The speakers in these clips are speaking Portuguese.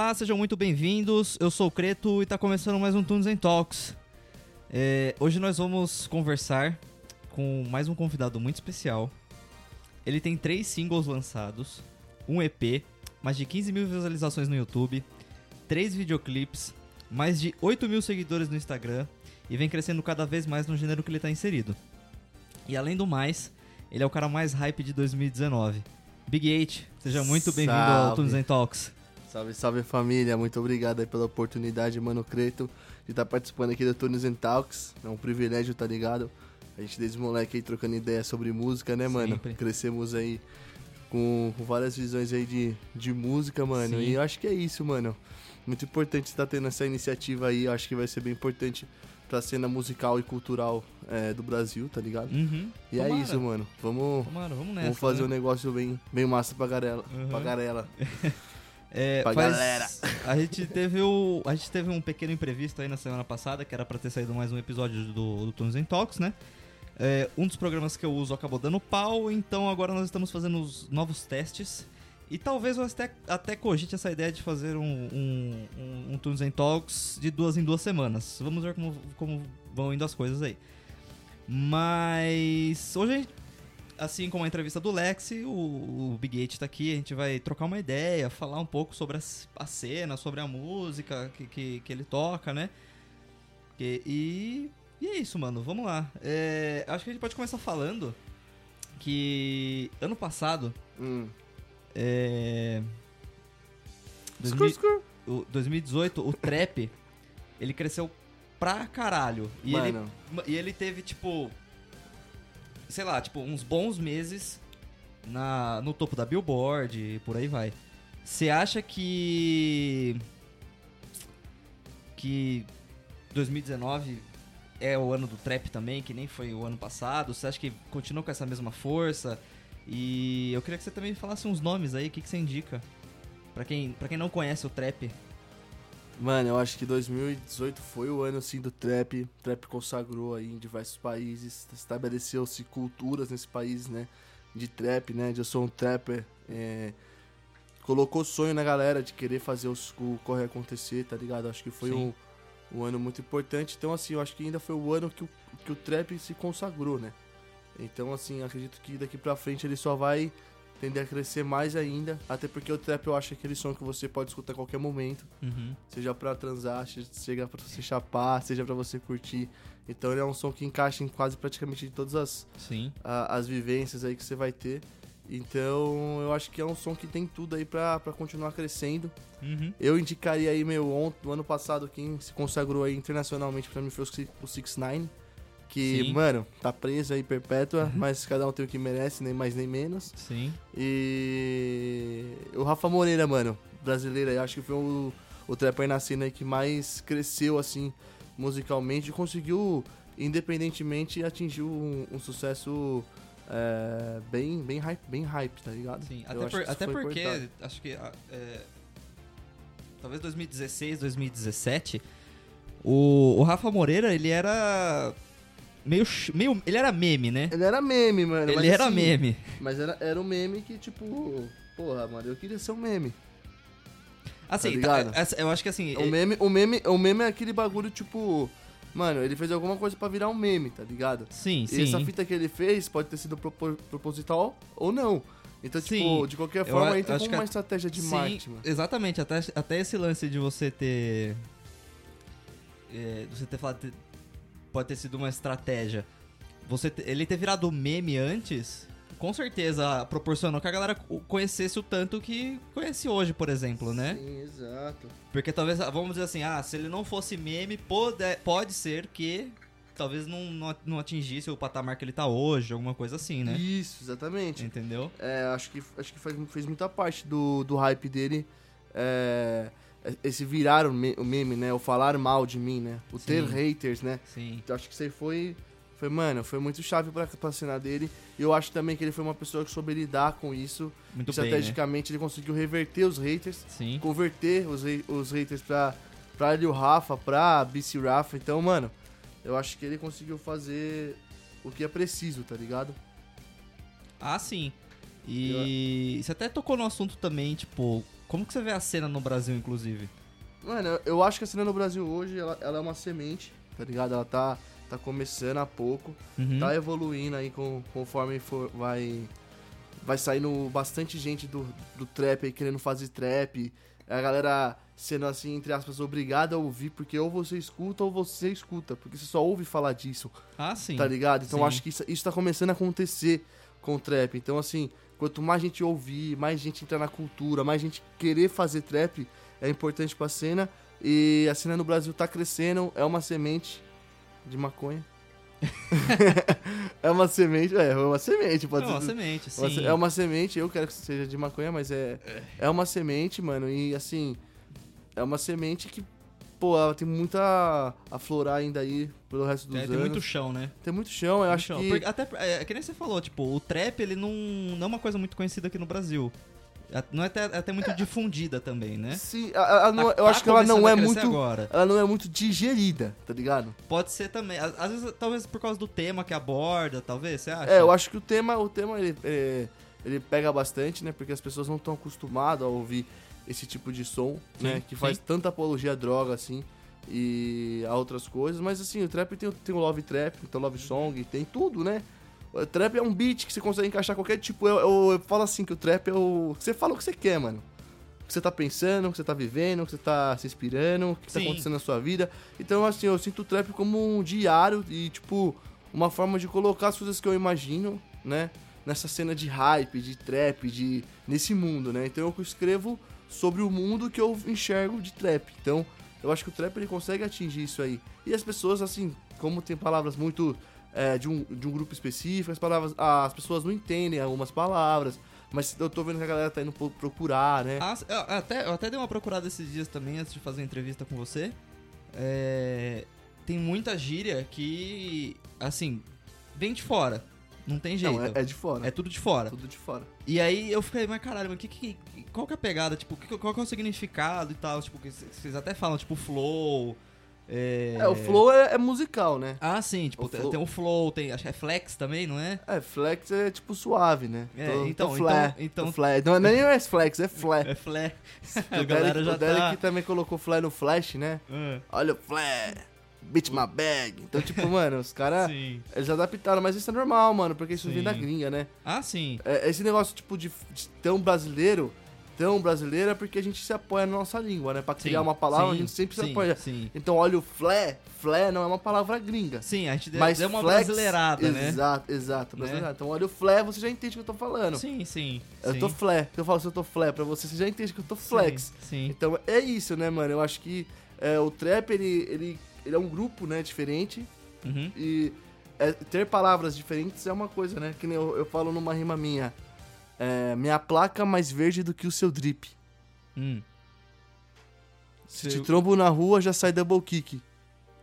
Olá, sejam muito bem-vindos. Eu sou o Creto e está começando mais um Tunes and Talks. É, hoje nós vamos conversar com mais um convidado muito especial. Ele tem três singles lançados, um EP, mais de 15 mil visualizações no YouTube, três videoclips, mais de 8 mil seguidores no Instagram e vem crescendo cada vez mais no gênero que ele está inserido. E além do mais, ele é o cara mais hype de 2019. Big 8, seja muito bem-vindo ao. Tunes Talks. Salve, salve família, muito obrigado aí pela oportunidade, Mano Creto, de estar participando aqui do Tunes and Talks. É um privilégio, tá ligado? A gente desde moleque aí trocando ideia sobre música, né, mano? Sempre. Crescemos aí com, com várias visões aí de, de música, mano. Sim. E eu acho que é isso, mano. Muito importante estar tendo essa iniciativa aí, eu acho que vai ser bem importante pra cena musical e cultural é, do Brasil, tá ligado? Uhum. E é Tomara. isso, mano. Vamos, Tomara, vamos nessa. vamos fazer né? um negócio bem, bem massa pra garela. Uhum. Pra garela. É, Pra faz- galera. A gente teve o, a gente teve um pequeno imprevisto aí na semana passada, que era pra ter saído mais um episódio do, do Tunes Talks, né? É, um dos programas que eu uso acabou dando pau, então agora nós estamos fazendo os novos testes. E talvez eu até, até cogite essa ideia de fazer um, um, um, um Tunes Talks de duas em duas semanas. Vamos ver como, como vão indo as coisas aí. Mas hoje a gente assim como a entrevista do Lexi, o, o Big Eight tá aqui, a gente vai trocar uma ideia, falar um pouco sobre a, a cena, sobre a música que, que, que ele toca, né? E, e, e é isso, mano, vamos lá. É, acho que a gente pode começar falando que ano passado, Hum. é, 2000 Skur, skur. o 2018, o trap, ele cresceu pra caralho. E ele Mano, e ele teve, tipo. Sei lá, tipo, uns bons meses na, no topo da Billboard e por aí vai. Você acha que. Que 2019 é o ano do trap também, que nem foi o ano passado? Você acha que continua com essa mesma força? E eu queria que você também falasse uns nomes aí, o que, que você indica? Pra quem, pra quem não conhece o trap. Mano, eu acho que 2018 foi o ano assim do trap. O trap consagrou aí em diversos países, estabeleceu-se culturas nesse país, né? De trap, né? De eu sou um trapper. é, colocou sonho na galera de querer fazer os- o corre acontecer, tá ligado? Acho que foi Sim. um, um ano muito importante. Então, assim, eu acho que ainda foi o ano que o, que o trap se consagrou, né? Então, assim, acredito que daqui pra frente ele só vai tender a crescer mais ainda. Até porque o trap eu acho aquele som que você pode escutar a qualquer momento. Uhum. Seja pra transar, seja pra você chapar, seja pra você curtir. Então ele é um som que encaixa em quase praticamente todas as, Sim. a- as vivências aí que você vai ter. Então eu acho que é um som que tem tudo aí pra, pra continuar crescendo. Uhum. Eu indicaria aí, meu, ontem, no ano passado, quem se consagrou aí internacionalmente pra mim foi o Six- o 6 9 Que, Sim. mano, tá preso aí perpétua, mas cada um tem o que merece, nem mais nem menos. Sim. E o Rafa Moreira, mano, brasileiro, aí, acho que foi o, o trapper na cena aí que mais cresceu, assim, musicalmente e conseguiu, independentemente, atingir um, um sucesso é, bem, bem, hype, bem hype, tá ligado? Sim, até, por- até porque, importante. acho que, ah, é, talvez 2016, 2017, o, o Rafa Moreira, ele era meio, meio, ele era meme, né? Ele era meme, mano. Ele era assim, meme. Mas era, era um meme que, tipo, porra, mano, eu queria ser um meme. Assim, tá- essa- eu acho que assim, O meme, o meme, o meme é aquele bagulho, tipo, mano, ele fez alguma coisa pra virar um meme, tá ligado? sim, E sim. essa fita que ele fez pode ter sido propo- proposital ou não. Então, Sim. tipo, de qualquer Eu forma, a- entra como uma a- estratégia de Sim, marketing, mano. Exatamente, até, até esse lance de você ter. é, de você ter falado. Pode ter sido uma estratégia. Você ele ter virado meme antes, com certeza proporcionou que a galera conhecesse o tanto que conhece hoje, por exemplo, né? Sim, exato. Porque talvez, vamos dizer assim, ah, se ele não fosse meme, pode, pode ser que talvez não, não, não atingisse o patamar que ele tá hoje, alguma coisa assim, né? Isso, exatamente. Entendeu? É, acho que, acho que faz, fez muita parte do, do hype dele. É, esse virar o, me- o meme, né? O falar mal de mim, né? O ter Sim. haters, né? Sim. Então, acho que isso aí foi, foi, mano, foi muito chave pra, pra cena dele. E eu acho também que ele foi uma pessoa que soube lidar com isso. Muito bem. Né? Estrategicamente, ele conseguiu reverter os haters, Sim. converter os, os haters pra, pra Lil Rafa, pra BC Rafa. Então, mano, eu acho que ele conseguiu fazer o que é preciso, tá ligado? Ah, sim. E você até tocou no assunto também, tipo, Como que você vê a cena no Brasil, inclusive? Mano, eu- acho que a cena no Brasil hoje, ela, ela é uma semente, tá ligado? Ela tá, tá começando há pouco, Uhum. tá evoluindo aí com, conforme for, vai, vai saindo bastante gente do, do trap aí querendo fazer trap. A galera sendo assim, entre aspas, obrigada a ouvir, porque ou você escuta ou você escuta, porque você só ouve falar disso. Ah, sim. Tá ligado? Então Sim. acho que isso, isso tá começando a acontecer com o trap. Então, assim, quanto mais gente ouvir, mais gente entrar na cultura, mais gente querer fazer trap, é importante pra cena. E a cena no Brasil tá crescendo, é uma semente de maconha. é uma semente, é, é uma semente, É pode uma ser. semente, Uma sim. É uma semente, eu quero que seja de maconha, mas é, é uma semente, mano. E assim, é uma semente que, pô, ela tem muita a aflorar ainda aí pelo resto dos É, anos. tem muito chão, né? Tem muito chão, eu Muito acho chão. que. Porque até, é, que nem você falou, tipo, o trap, ele não, não é uma coisa muito conhecida aqui no Brasil. É- Não é até, é até muito difundida também, né? Sim, a- a- a não- Tá- eu tá acho que ela não a é muito. agora. Ela não é muito digerida, tá ligado? Pode ser também. Às vezes, talvez por causa do tema que aborda, talvez, você acha? É, eu acho que o tema, o tema ele, é, ele pega bastante, né? Porque as pessoas não estão acostumadas a ouvir esse tipo de som, Sim, né? Que faz sim. tanta apologia à droga, assim, e a outras coisas. Mas assim, o trap tem, o- tem o love trap, tem o love song, tem tudo, né? O trap é um beat que você consegue encaixar qualquer tipo. Eu, eu, eu falo assim que o trap é o. Você fala o que você quer, mano. O que você tá pensando, o que você tá vivendo, o que você tá se inspirando, o que tá Sim. acontecendo na sua vida. Então, assim, eu sinto o trap como um diário e, tipo, uma forma de colocar as coisas que eu imagino, né? Nessa cena de hype, de trap, de. nesse mundo, né? Então eu escrevo sobre o mundo que eu enxergo de trap. Então, eu acho que o trap ele consegue atingir isso aí. E as pessoas, assim, como tem palavras muito. é, de, um, de um grupo específico, as palavras. as pessoas não entendem algumas palavras. Mas eu tô vendo que a galera tá indo pro- procurar, né? Ah, eu, até, eu até dei uma procurada esses dias também, antes de fazer a entrevista com você. É, tem muita gíria que, assim, vem de fora. Não tem jeito. não, é, é de fora. É tudo de fora. tudo de fora. E aí eu fiquei, mas caralho, mas que, que, qual que é a pegada? Tipo, qual que é o significado e tal? Tipo, vocês até falam, tipo, flow. É, É, o flow é, é musical, né? Ah, sim, tipo, O tem, flow- tem o flow, tem. Acho que é flex também, não é? É, flex é tipo suave, né? É, Tô- então- tô flé, então- então- flé. Não, nem é flex, é flé. É flex. O galera Derek, já o Derek tá. também colocou flé no flash, né? Ah, Olha o flé, beat my bag. Então, tipo, mano, os caras, eles adaptaram, mas isso é normal, mano, porque isso vem Sim. da gringa, né? Ah, sim. É, esse negócio, tipo, de, de tão brasileiro, tão brasileiro é porque a gente se apoia na nossa língua, né? Pra criar sim, uma palavra, sim, a gente sempre se sim, apoia. Sim. Então, olha o flé, flé não é uma palavra gringa. Sim, a gente deu, Mas deu uma flex, brasileirada, né? Exato, exato. Né? brasileirada. Então, olha o flé, você já entende o que eu tô falando. Sim, sim. Eu tô flé. Se eu falo se eu tô flé pra você, você já entende que eu tô flex. Sim, sim. Então é isso, né, mano? Eu acho que é, o trap, ele, ele, ele é um grupo, né, diferente. Uhum. E é, ter palavras diferentes é uma coisa, né? Que nem eu, eu falo numa rima minha. É, minha placa mais verde do que o seu drip. Hum. Se Seu- te trombo na rua, já sai double kick.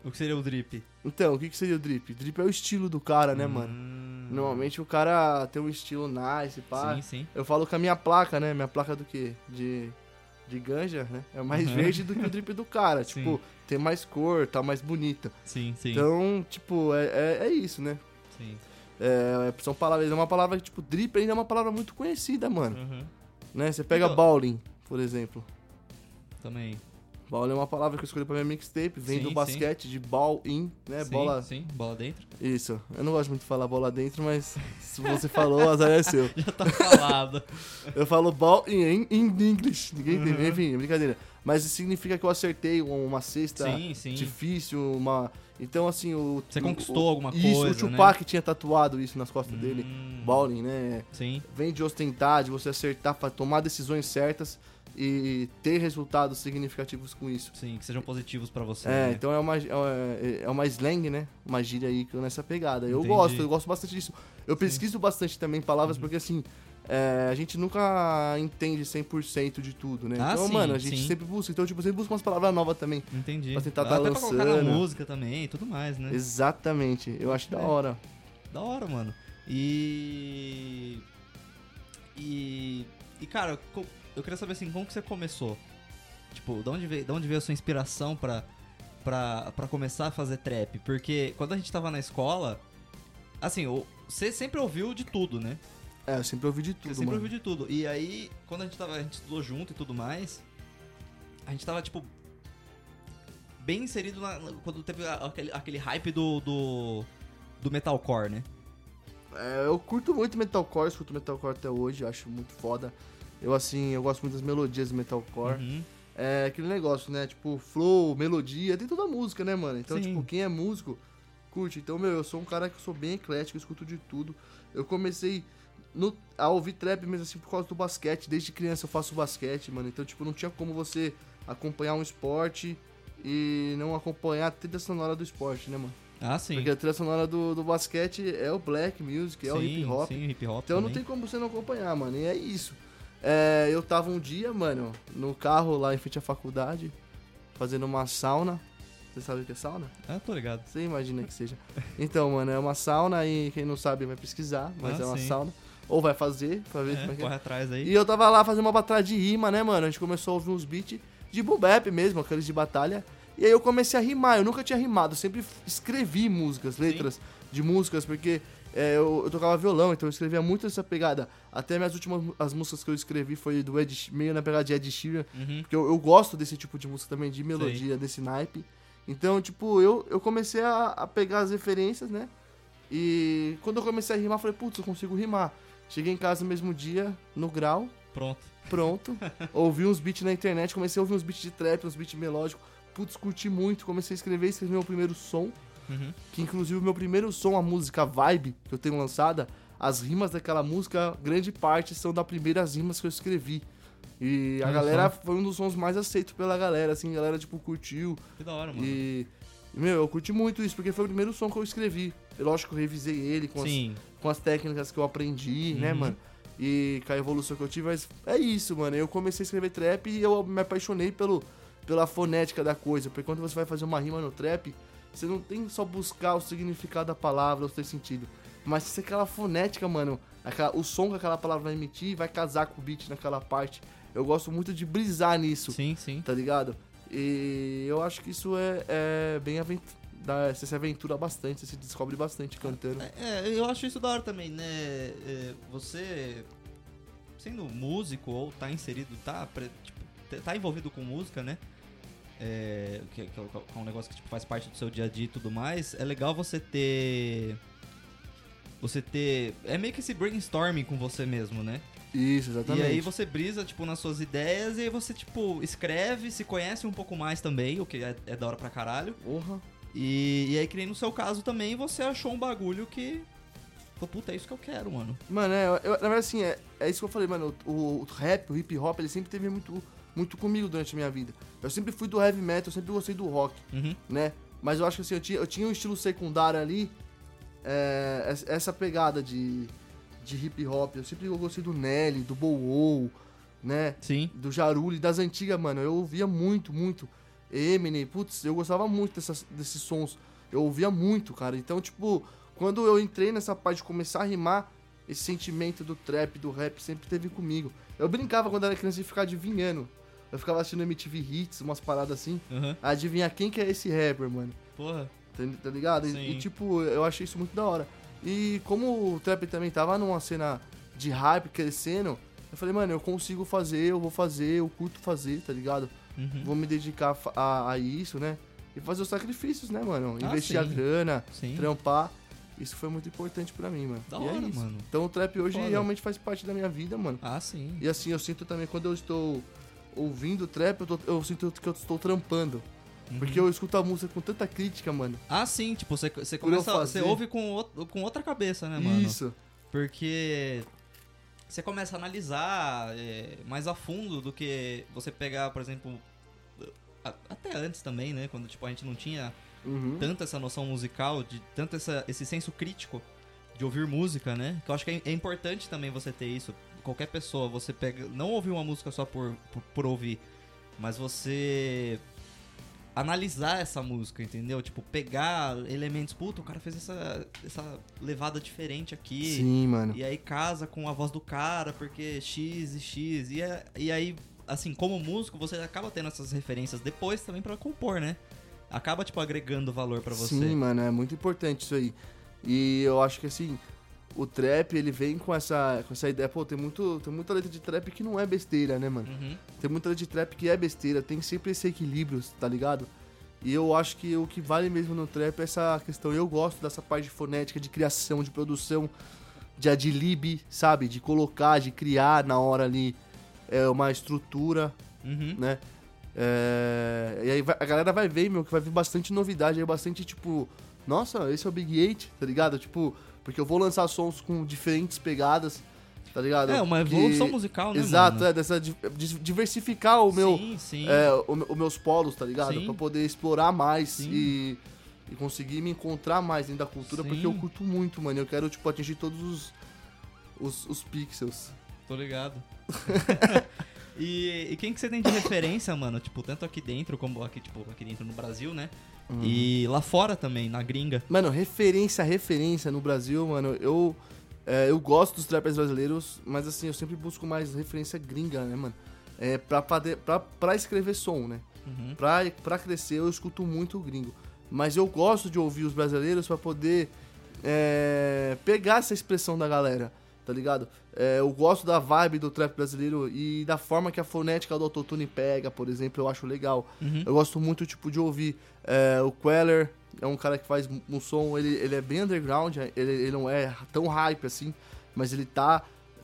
O que seria o drip? Então, o que, que seria o drip? Drip é o estilo do cara, né, mano? Hum. Normalmente o cara tem um estilo nice, pá. Sim, sim. Eu falo com a minha placa, né? Minha placa do quê? De, de ganja, né? É mais Uhum. verde do que o drip do cara. Sim. Tipo, tem mais cor, tá mais bonita. Sim, sim. Então, tipo, é, é, é isso, né? sim. É, são palavras, é uma palavra que, tipo, drip ainda é uma palavra muito conhecida, mano. Uhum. Né? Você pega Então- bowling, por exemplo. Também. Bowling é uma palavra que eu escolhi pra minha mixtape, vem Sim, do sim. basquete, de ball in, né? sim, bola. Sim, bola dentro. Isso. Eu não gosto muito de falar bola dentro, mas se você falou, o azar é seu. Já tá falado. Eu falo ball in, in English. Ninguém entende. Uhum. Enfim, brincadeira. Mas isso significa que eu acertei uma cesta sim, sim. difícil, uma. Então, assim, o. Você o- conquistou alguma isso, coisa, o né? Tupac tinha tatuado isso nas costas dele. Hum. Bowling, né? Sim. Vem de ostentar, de você acertar, pra tomar decisões certas e ter resultados significativos com isso. Sim, que sejam positivos pra você. É, né? então é uma, é é uma slang, né? Uma gíria aí que eu nessa pegada. Eu Entendi. gosto, eu gosto bastante disso. Eu pesquiso bastante também Uhum. palavras, porque assim, é, a gente nunca entende 100% de tudo, né? Ah, então, sim, mano, a gente sim. sempre busca. Então, tipo, sempre busca umas palavras novas também. Entendi. pra tentar Até tá pra colocar na lançando. música também e tudo mais, né? Exatamente. Eu acho da É. hora. Da hora, mano. E. E. E, cara, eu queria saber assim, como que você começou? Tipo, de onde veio, de onde veio a sua inspiração pra, pra, pra começar a fazer trap? Porque quando a gente tava na escola, assim, você sempre ouviu de tudo, né? É, eu sempre ouvi de tudo, sempre mano. ouvi de tudo. E aí, quando a gente tava. A gente estudou junto e tudo mais, a gente tava, tipo. Bem inserido na, quando teve aquele, aquele hype do, do. do metalcore, né? É, eu curto muito metalcore, escuto metalcore até hoje, acho muito foda. Eu, assim, eu gosto muito das melodias do metalcore. Uhum. É aquele negócio, né? Tipo, flow, melodia, tem toda a música, né, mano? Então, Sim. tipo, quem é músico, curte. Então, meu, eu sou um cara que sou bem eclético, eu escuto de tudo. Eu comecei no- a ouvir trap mesmo assim por causa do basquete. Desde criança eu faço basquete, mano. Então, tipo, não tinha como você acompanhar um esporte e não acompanhar a trilha sonora do esporte, né, mano? Ah, sim. Porque a trilha sonora do, do basquete é o black music, é o Sim, hip hop. Sim, hip hop. Então não também. tem como você não acompanhar, mano. E é isso. É, eu tava um dia, mano, no carro lá em frente à faculdade, fazendo uma sauna. Você sabe o que é sauna? Ah, tô ligado. Você imagina que seja. Então, mano, é uma sauna e quem não sabe vai pesquisar, mas Ah, é uma sim. sauna. Ou vai fazer, pra ver como É, é que é. corre atrás aí. E eu tava lá fazendo uma batalha de rima, né, mano? A gente começou a ouvir uns beats de boom bap mesmo, aqueles de batalha. E aí eu comecei a rimar. Eu nunca tinha rimado, eu sempre escrevi músicas, letras de músicas, porque é, eu, eu tocava violão, então eu escrevia muito essa pegada. Até minhas últimas as músicas que eu escrevi foi do Ed, meio na pegada de Ed Sheeran, Uhum. porque eu, eu gosto desse tipo de música também, de melodia, desse naipe. Então, tipo, eu, eu comecei a, a pegar as referências, né? E quando eu comecei a rimar, falei, putz, eu consigo rimar. Cheguei em casa no mesmo dia, no grau, Pronto. pronto. ouvi uns beats na internet, comecei a ouvir uns beats de trap, uns beats melódicos. Putz, curti muito, comecei a escrever, escrevi meu primeiro som. Uhum. Que inclusive o meu primeiro som, a música Vibe, que eu tenho lançada, as rimas daquela música, grande parte são das primeiras rimas que eu escrevi. E a Olha galera só. foi um dos sons mais aceitos pela galera, assim, a galera, tipo, curtiu. Que da hora, mano. E, meu, eu curti muito isso, porque foi o primeiro som que eu escrevi. Eu, lógico, eu revisei ele com as, com as técnicas que eu aprendi, né, Uhum. mano? E com a evolução que eu tive, mas é isso, mano. Eu comecei a escrever trap e eu me apaixonei pelo, pela fonética da coisa. Porque quando você vai fazer uma rima no trap, você não tem só buscar o significado da palavra, o seu sentido. Mas se aquela fonética, mano, aquela- o som que aquela palavra vai emitir vai casar com o beat naquela parte. Eu gosto muito de brisar nisso Sim, sim. tá ligado? E eu acho que isso é, é bem aventura. Você se aventura bastante, você se descobre bastante cantando. É, eu acho isso da hora também, né? É, Você, sendo músico ou tá inserido, tá, tipo, tá envolvido com música, né? É, que, que é um negócio que tipo, faz parte do seu dia a dia e tudo mais. É legal você ter. Você ter. É meio que esse brainstorming com você mesmo, né? Isso, exatamente. E aí você brisa, tipo, nas suas ideias e aí você, tipo, escreve, se conhece um pouco mais também, o que é, é da hora pra caralho. Porra. E, e aí, que nem no seu caso também, você achou um bagulho que. Pô, puta, é isso que eu quero, mano. Mano, é, eu- na verdade, assim, é, é isso que eu falei, mano. O, o rap, o hip hop, ele sempre teve muito, muito comigo durante a minha vida. Eu sempre fui do heavy metal, eu sempre gostei do rock, Uhum. né? Mas eu acho que assim, eu tinha, eu tinha um estilo secundário ali, é, es- essa pegada de, de hip hop. Eu sempre gostei do Nelly, do Bow Wow, né? Sim. do Jaruli, das antigas, mano, eu ouvia muito, muito. Eminem, putz, eu gostava muito dessas, desses sons. Eu ouvia muito, cara. Então, tipo, quando eu entrei nessa parte de começar a rimar, esse sentimento do trap, do rap sempre teve comigo. Eu brincava quando era criança de ficar adivinhando. Eu ficava assistindo MTV Hits, umas paradas assim. Uhum. Adivinhar quem que é esse rapper, mano. Porra. Tá, tá ligado? E, e, tipo, eu achei isso muito da hora. E como o trap também tava numa cena de hype crescendo, eu falei, mano, eu consigo fazer, eu vou fazer, eu curto fazer, tá ligado? Uhum. Vou me dedicar a a, a isso, né? E fazer os sacrifícios, né, mano? Ah, Investir a sim. grana, Sim. trampar. Isso foi muito importante pra mim, mano. Da e hora, é mano. Então o trap hoje Foda. realmente faz parte da minha vida, mano. Ah, sim. E assim, eu sinto também, quando eu estou ouvindo trap, eu, tô- eu sinto que eu estou trampando. Uhum. Porque eu escuto a música com tanta crítica, mano. Ah, sim, tipo, você, você começa. Você ouve com, outro- com outra cabeça, né, mano? Isso. Porque você começa a analisar é, mais a fundo do que você pegar, por exemplo. a- Até antes também, né? Quando tipo, a gente não tinha Uhum. tanto essa noção musical, de tanto essa, esse senso crítico de ouvir música, né? Que eu acho que é, é importante também você ter isso. Qualquer pessoa, você pega. Não ouvir uma música só por, por, por ouvir, mas você analisar essa música, entendeu? Tipo, pegar elementos, puta, o cara fez essa, essa levada diferente aqui. Sim, mano. E aí casa com a voz do cara, porque X e X. E, é- e aí, assim, como músico, você acaba tendo essas referências depois também pra compor, né? Acaba, tipo, agregando valor pra você. Sim, mano, é muito importante isso aí. E eu acho que assim, o trap, ele vem com essa, com essa ideia. Pô, tem, muito, tem muita letra de trap que não é besteira, né, mano? Uhum. Tem muita letra de trap que é besteira, tem sempre esse equilíbrio, tá ligado? E eu acho que o que vale mesmo no trap é essa questão. Eu gosto dessa parte de fonética, de criação, de produção, de adlib, sabe? De colocar, de criar na hora ali é, uma estrutura, Uhum. né? É, e aí vai- a galera vai ver, meu, que vai vir bastante novidade, aí bastante tipo, nossa, esse é o Big Eight, tá ligado? Tipo, porque eu vou lançar sons com diferentes pegadas, tá ligado? É, uma Que- evolução musical, né, Exato, mano? é, dessa di- di- diversificar o meu, Sim, sim. é, os meus polos, tá ligado? Sim. Pra poder explorar mais Sim. e, e conseguir me encontrar mais dentro da cultura, Sim. porque eu curto muito, mano. Eu quero, tipo, atingir todos os, os, os pixels. Tô ligado. e, e quem que você tem de referência, mano? Tipo, tanto aqui dentro como aqui, tipo, aqui dentro no Brasil, né? Uhum. E lá fora também, na gringa. Mano, referência, referência no Brasil, mano, eu. é, eu gosto dos trappers brasileiros, mas assim, eu sempre busco mais referência gringa, né, mano? É, pra, pra, pra escrever som, né? Uhum. Pra, pra crescer, eu escuto muito o gringo. Mas eu gosto de ouvir os brasileiros pra poder é, pegar essa expressão da galera, tá ligado? É, eu gosto da vibe do trap brasileiro e da forma que a fonética do autotune pega, por exemplo, eu acho legal. Uhum. Eu gosto muito, tipo, de ouvir é, o Queller, é um cara que faz um som, ele, ele é bem underground, ele, ele não é tão hype assim, mas ele tá,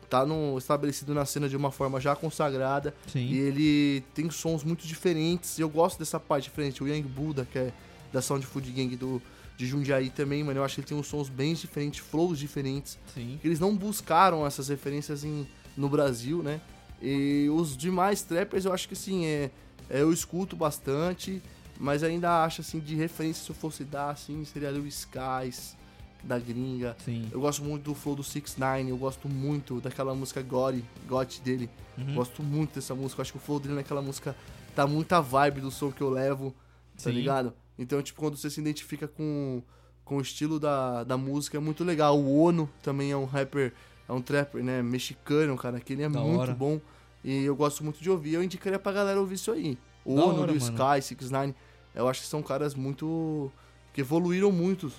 tá no, estabelecido na cena de uma forma já consagrada. E Sim. ele tem sons muito diferentes. E eu gosto dessa parte diferente. O Young Buddha, que é da Sound Food Gang do, de Jundiaí também, mano. Eu acho que ele tem uns sons bem diferentes, flows diferentes. Sim. Eles não buscaram essas referências em, no Brasil, né? E os demais trappers, eu acho que assim, é, é, eu escuto bastante, mas ainda acho assim, de referência, se eu fosse dar, assim, seria o Skies, da gringa. Sim. Eu gosto muito do flow do 6 9 eu gosto muito daquela música Gory, Got dele. Uhum. Gosto muito dessa música. Eu acho que o flow dele naquela música tá muita vibe do som que eu levo, tá Sim. ligado? Então, tipo, quando você se identifica com, com o estilo da, da música, é muito legal. O Ono também é um rapper, é um trapper, né? Mexicano, cara, que ele é Da muito hora. bom. E eu gosto muito de ouvir. Eu indicaria pra galera ouvir isso aí. O Da Ono, hora, o mano. Sky, 6 9 eu acho que são caras muito. que evoluíram muito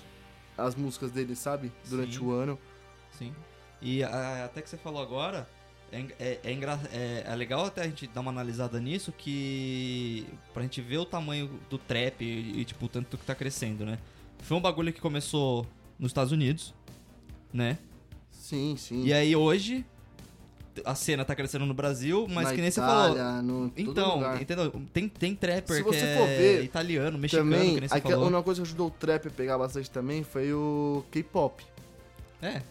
as músicas deles, sabe? Durante Sim. o ano. Sim. E a- até que você falou agora, é, é, é, é- é legal até a gente dar uma analisada nisso, que pra gente ver o tamanho do trap e, e, tipo, o tanto que tá crescendo, né? Foi um bagulho que começou nos Estados Unidos, né? Sim, sim. E aí hoje a cena tá crescendo no Brasil, mas Na que nem você Itália, falou. No, Então, lugar. entendeu? Tem, tem trapper Se que você é for ver, italiano, mexicano, também, que nem você falou. uma coisa que ajudou o trap a pegar bastante também foi o K-pop. É,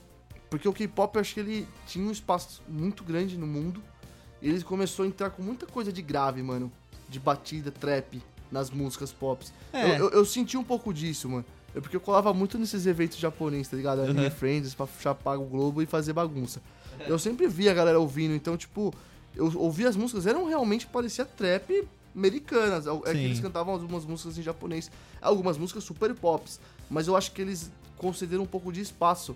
Porque o K-pop eu acho que ele tinha um espaço muito grande no mundo. E ele começou a entrar com muita coisa de grave, mano. De batida, trap, nas músicas pop. é. Eu, eu- eu senti um pouco disso, mano. É porque eu colava muito nesses eventos japoneses, tá ligado? Anime Uhum. Friends, pra chapar o globo e fazer bagunça. Eu sempre via a galera ouvindo, então, tipo, eu ouvia as músicas, eram realmente, parecia trap americanas. É que Sim. eles cantavam algumas músicas em japonês, algumas músicas super pops. Mas eu acho que eles concederam um pouco de espaço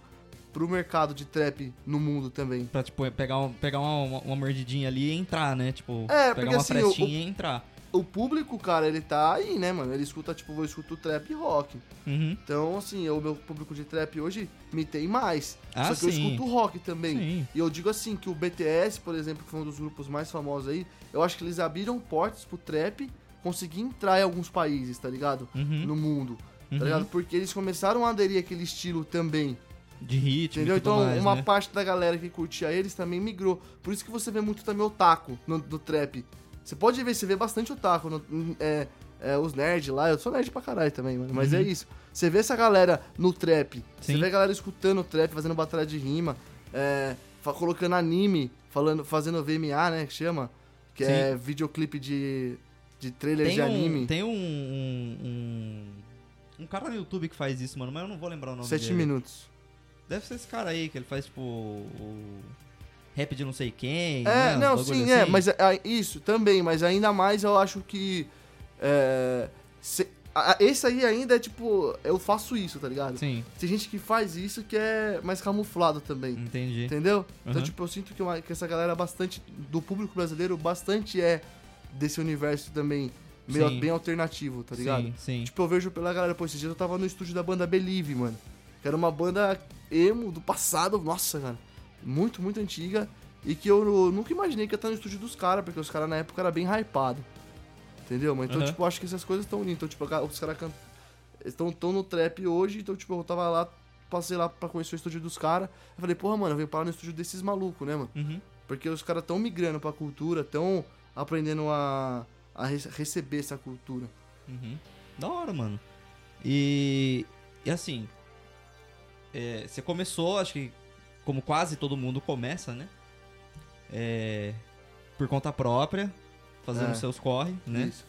pro mercado de trap no mundo também. Pra, tipo, pegar, um- pegar uma, uma, uma mordidinha ali e entrar, né? Tipo, É, pegar porque uma assim, frestinha o- e entrar. O público, cara, ele tá aí, né, mano? Ele escuta, tipo, eu escuto trap e rock. Uhum. Então, assim, o meu público de trap hoje me tem mais. Ah, Só que sim. eu escuto rock também. Sim. E eu digo assim, que o BTS, por exemplo, que foi um dos grupos mais famosos aí, eu acho que eles abriram portas pro trap conseguir entrar em alguns países, tá ligado? Uhum. No mundo, Uhum. tá ligado? Porque eles começaram a aderir àquele estilo também, De ritmo entendeu? Então, mais, uma né? parte da galera que curtia eles também migrou. Por isso que você vê muito também otaku no, no trap. Você pode ver, você vê bastante otaku, no, é, é, os nerds lá, eu sou nerd pra caralho também, mano, mas Uhum. é isso. Você vê essa galera no trap, você Sim. vê a galera escutando trap, fazendo batalha de rima, é, colocando anime, falando, fazendo VMA, né, que chama, que é videoclipe de, de trailers Tem de um, anime. tem um, um, um... um cara no YouTube que faz isso, mano, mas eu não vou lembrar o nome Sete dele. minutos. Deve ser esse cara aí, que ele faz, tipo, o... Rap de não sei quem, É, né? não, sim, é, assim. mas é, é, isso também, mas ainda mais eu acho que. É, se- a- esse aí ainda é tipo, eu faço isso, tá ligado? Sim, Tem gente que faz isso que é mais camuflado também. entendi. Entendeu? Então, Uhum. tipo, eu sinto que, uma- que essa galera bastante. Do público brasileiro, bastante é desse universo também. Meio, Sim. bem alternativo, tá ligado? Sim, sim. Tipo, eu vejo pela galera, pô, esses dias eu tava no estúdio da banda Believe, mano. Que era uma banda emo do passado, nossa, cara. Muito, muito antiga. E que eu nunca imaginei que ia estar no estúdio dos caras, porque os caras na época era bem hypado. Entendeu? Mas então, Aham. tipo, acho que essas coisas estão unindo. Então, tipo, os caras can... estão tão no trap hoje, então, tipo, eu tava lá, passei lá pra conhecer o estúdio dos caras. Eu falei, porra, mano, eu venho parar no estúdio desses malucos, né, mano? Uhum. Porque os caras tão migrando pra cultura, tão aprendendo a, a re- receber essa cultura. Uhum. Da hora, mano. E, e assim, é, você começou, acho que como quase todo mundo começa, né? É, por conta própria, fazendo É. seus corre, né? Isso.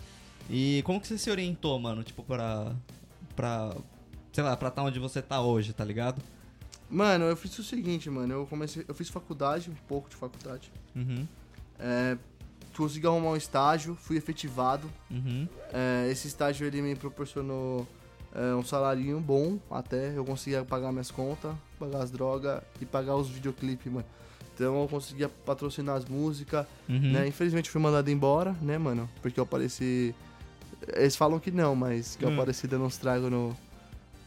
E como que você se orientou, mano, tipo, pra. pra. sei lá, pra tá onde você tá hoje, tá ligado? Mano, eu fiz o seguinte, mano. Eu comecei. Eu fiz faculdade, um pouco de faculdade. Uhum. É, consegui arrumar um estágio, fui efetivado. Uhum. É, esse estágio ele me proporcionou é, um salarinho bom até. Eu conseguia pagar minhas contas, pagar as drogas e pagar os videoclipes, mano. Então eu conseguia patrocinar as músicas, Uhum. né? Infelizmente fui mandado embora, né, mano? Porque eu apareci. Eles falam que não, mas que eu Hum. apareci dando uns tragos no,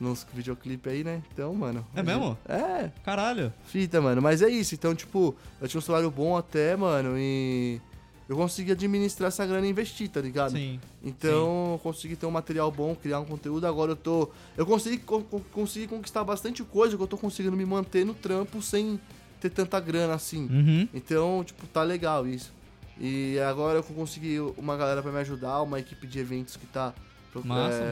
nos videoclipes aí, né? Então, mano. É mesmo? É, Caralho. fita, mano. Mas é isso. Então, tipo, eu tinha um salário bom até, mano, e. Eu consegui administrar essa grana e investir, tá ligado? Sim. Então, eu consegui ter um material bom, criar um conteúdo. Agora eu tô. Eu consegui, con- con- consegui conquistar bastante coisa que eu tô conseguindo me manter no trampo sem ter tanta grana assim. Uhum. Então, tipo, tá legal isso. E agora eu consegui uma galera pra me ajudar, uma equipe de eventos que tá Massa,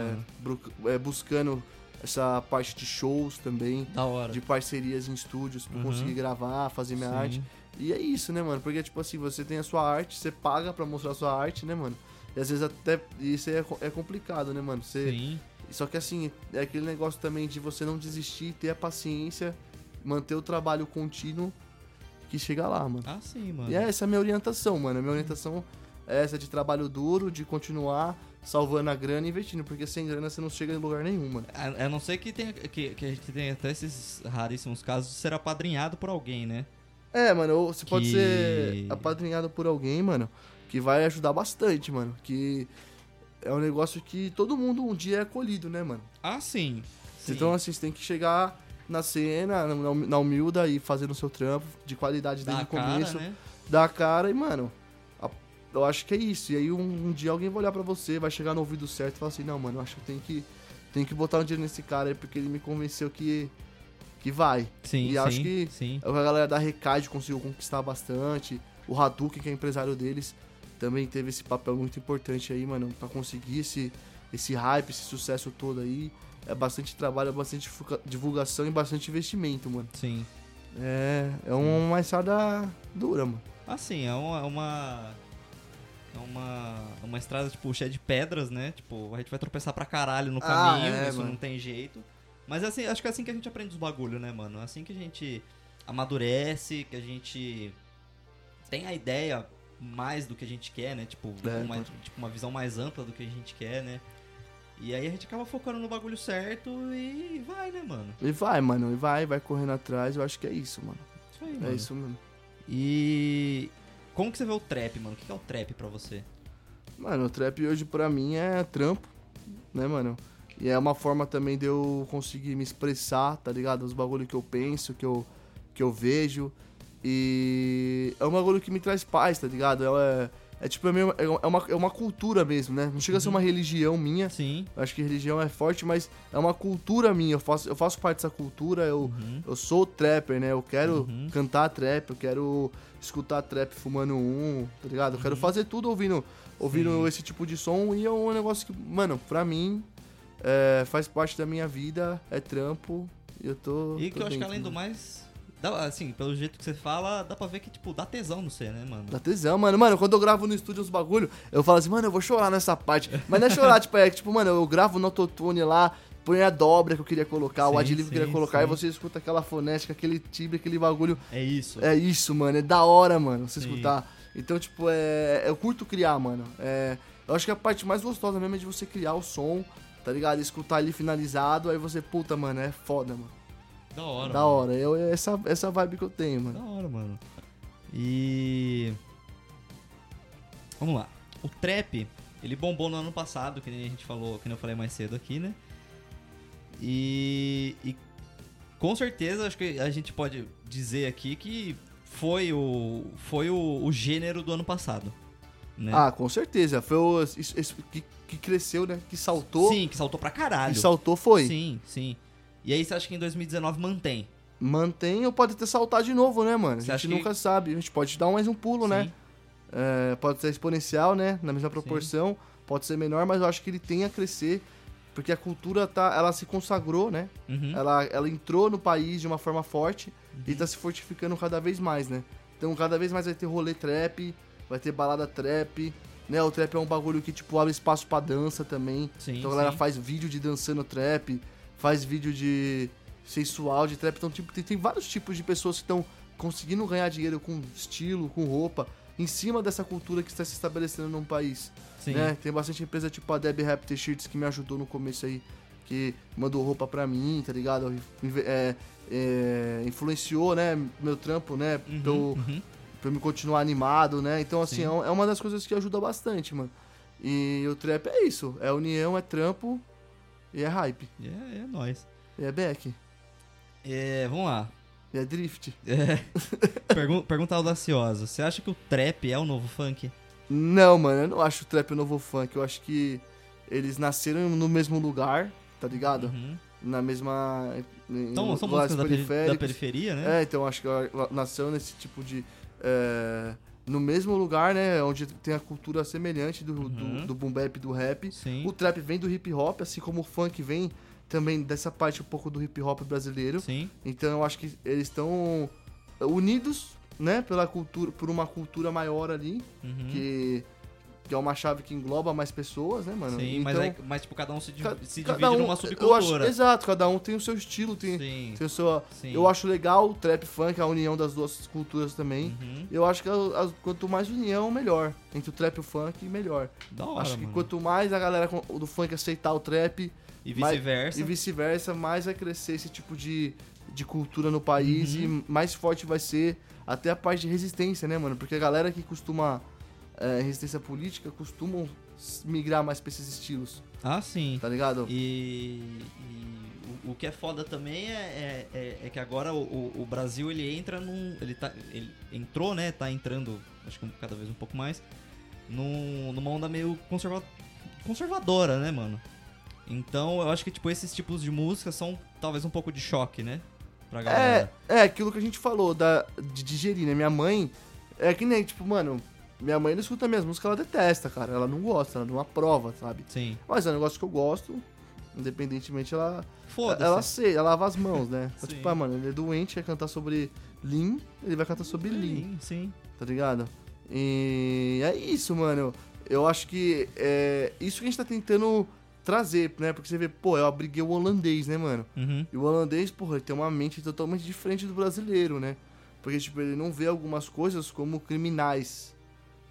é, é, buscando essa parte de shows também, Da hora. de parcerias em estúdios pra Uhum. conseguir gravar, fazer minha Sim. arte. E é isso, né, mano? Porque, tipo assim, você tem a sua arte, você paga pra mostrar a sua arte, né, mano? E às vezes até isso é, é complicado, né, mano? Você, Sim. só que assim, é aquele negócio também de você não desistir, ter a paciência, manter o trabalho contínuo que chega lá, mano. Ah, sim, mano. E é essa é a minha orientação, mano. A minha orientação é essa de trabalho duro, de continuar salvando a grana e investindo, porque sem grana você não chega em lugar nenhum, mano. A, a não ser que, tenha, que, que a gente tenha até esses raríssimos casos de ser apadrinhado por alguém, né? É, mano, ou você pode Que- ser apadrinhado por alguém, mano, que vai ajudar bastante, mano. Que é um negócio que todo mundo um dia é acolhido, né, mano? Ah, sim. sim. Então, assim, você tem que chegar na cena, na, na humilda e fazer o seu trampo de qualidade desde o começo. cara, né? dar cara e, mano, a- eu acho que é isso. E aí um, um dia alguém vai olhar pra você, vai chegar no ouvido certo e falar assim, não, mano, eu acho que eu tenho que, tenho que botar um dinheiro nesse cara aí porque ele me convenceu que, que vai. Sim, E sim, acho que- sim. É a galera da Recade conseguiu conquistar bastante. O Hadouken, que é empresário deles, também teve esse papel muito importante aí, mano, pra conseguir esse, esse hype, esse sucesso todo aí. É bastante trabalho, é bastante divulga- divulgação e bastante investimento, mano. Sim. É, é uma estrada dura, mano. Assim, é uma. É uma, é uma, uma estrada, tipo, cheia de pedras, né? Tipo, a gente vai tropeçar pra caralho no Ah, caminho, é, isso mano. não tem jeito. Mas assim, acho que é assim que a gente aprende os bagulho, né, mano? É assim que a gente amadurece, que a gente tem a ideia mais do que a gente quer, né? Tipo, É, uma, pode- tipo, uma visão mais ampla do que a gente quer, né? E aí a gente acaba focando no bagulho certo e vai, né, mano? E vai, mano, e vai, vai correndo atrás. Eu acho que é isso, mano. Isso aí, É mano. isso mesmo. E como que você vê o trap, mano? O que é o trap pra você? Mano, o trap hoje pra mim é trampo, né, mano? E é uma forma também de eu conseguir me expressar, tá ligado? Os bagulho que eu penso, que eu, que eu vejo. E é um bagulho que me traz paz, tá ligado? É, é tipo, é, é uma, é uma cultura mesmo, né? Não chega a ser uma religião minha. Sim. Eu acho que religião é forte, mas é uma cultura minha. Eu faço, eu faço parte dessa cultura, eu, Uhum. eu sou trapper, né? Eu quero Uhum. cantar trap, eu quero escutar trap fumando um, tá ligado? Eu quero fazer tudo ouvindo, ouvindo Uhum. Sim. esse tipo de som e é um negócio que, mano, pra mim, é, faz parte da minha vida, é trampo e eu tô. E que tô eu acho que além do mano. mais. dá- assim, pelo jeito que você fala, dá pra ver que, tipo, dá tesão no você, né, mano? Dá tesão, mano. Mano, quando eu gravo no estúdio uns bagulho, eu falo assim, mano, eu vou chorar nessa parte. Mas não é chorar, tipo, é que, tipo, mano, eu gravo no autotune lá, põe a dobra que eu queria colocar, o Sim, adlib que eu queria colocar, sim. e você escuta aquela fonética, aquele timbre, aquele bagulho. É isso. É isso, mano. É da hora, mano, você Sim. escutar. Então, tipo, é. Eu curto criar, mano. É. Eu acho que a parte mais gostosa mesmo é de você criar o som, tá ligado? Escutar ali finalizado, aí você, puta, mano, é foda, mano. Da hora. da mano. hora. Eu, essa, essa vibe que eu tenho, Da mano. hora, mano. E. Vamos lá. O trap, ele bombou no ano passado, que nem a gente falou, que nem eu falei mais cedo aqui, né? E. e com certeza, acho que a gente pode dizer aqui que foi o, foi o, o gênero do ano passado. Né? Ah, com certeza. Foi o isso- isso que, que cresceu, né? Que saltou. Sim, que saltou pra caralho. Que saltou foi. Sim, sim. E aí você acha que em 2019 mantém? Mantém ou pode ter saltar de novo, né, mano? Você a gente que- nunca sabe. A gente pode dar mais um pulo, né? Sim. É, pode ser exponencial, né? Na mesma proporção. Pode ser menor, mas eu acho que ele tem a crescer. Porque a cultura tá, ela se consagrou, né? Uhum. Ela, ela entrou no país de uma forma forte e Uhum. tá se fortificando cada vez mais, né? Então cada vez mais vai ter rolê trap, vai ter balada trap, né? O trap é um bagulho que, tipo, abre espaço pra dança também. Sim, então a galera sim. faz vídeo de dançando trap, faz vídeo de sensual de trap. Então, tipo, tem, tem vários tipos de pessoas que estão conseguindo ganhar dinheiro com estilo, com roupa, em cima dessa cultura que está se estabelecendo num país. Sim. Né? Tem bastante empresa tipo a Debbie Rap T-Shirts que me ajudou no começo aí, que mandou roupa pra mim, tá ligado? É, é, influenciou, né, meu trampo, né, Uhum, eu, uhum. Pra me continuar animado, né? Então, assim, Sim. é é uma das coisas que ajuda bastante, mano. E o trap é isso, é união, é trampo e é hype. É, é nóis. E é back, É, vamos lá. e é drift. É. Pergun- pergunta audaciosa. Você acha que o trap é o novo funk? Não, mano, eu não acho o trap o novo funk, eu acho que eles nasceram no mesmo lugar, tá ligado? Uhum. Na mesma... Então, são músicas da, periferia, né? É, então acho que nasceu nesse tipo de. É, no mesmo lugar, né? Onde tem a cultura semelhante do, Uhum. do, do boom bap e do rap. Sim. O trap vem do hip hop, assim como o funk vem também dessa parte um pouco do hip hop brasileiro. Sim. Então eu acho que eles estão unidos, né? Pela cultura, por uma cultura maior ali, Uhum. que, que é uma chave que engloba mais pessoas, né, mano? Sim, então, mas, é, mas tipo, cada um se, se divide um- numa eu acho- subcultura. exato, cada um tem o seu estilo, tem, Sim, tem o seu, sim. eu acho legal o trap funk, a união das duas culturas também. Uhum. Eu acho que a- a- quanto mais união, melhor. Entre o trap e o funk, melhor. Da hora, acho que mano. quanto mais a galera do funk aceitar o trap E vice-versa. e vice-versa, mais vai crescer esse tipo de, de cultura no país Uhum. e mais forte vai ser até a parte de resistência, né, mano? Porque a galera que costuma. É, resistência política costumam migrar mais pra esses estilos, Ah, sim. tá ligado? E, e o, o que é foda também é, é, é- é que agora o, o- o Brasil ele entra num. Ele, tá, ele entrou, né? Tá entrando, acho que cada vez um pouco mais, num, numa onda meio conserva, conservadora, né, mano? Então eu acho que tipo, esses tipos de música são talvez um pouco de choque, né? Pra É, galera. é aquilo que a gente falou da, de digerir, né? Minha mãe é que nem, tipo, mano, minha mãe não escuta minhas músicas, ela detesta, cara. Ela não gosta, ela não aprova, sabe? Sim. Mas é um negócio que eu gosto, independentemente, ela. Foda-se. Ela sei, ela lava as mãos, né? Sim. tipo, ah, mano, ele é doente, quer cantar sobre Lean, ele vai cantar sobre Lean, Sim, sim. tá ligado? E é isso, mano. Eu acho que é isso que a gente tá tentando trazer, né? Porque você vê, pô, eu abriguei o holandês, né, mano? Uhum. E o holandês, porra, ele tem uma mente totalmente diferente do brasileiro, né? Porque, tipo, ele não vê algumas coisas como criminais.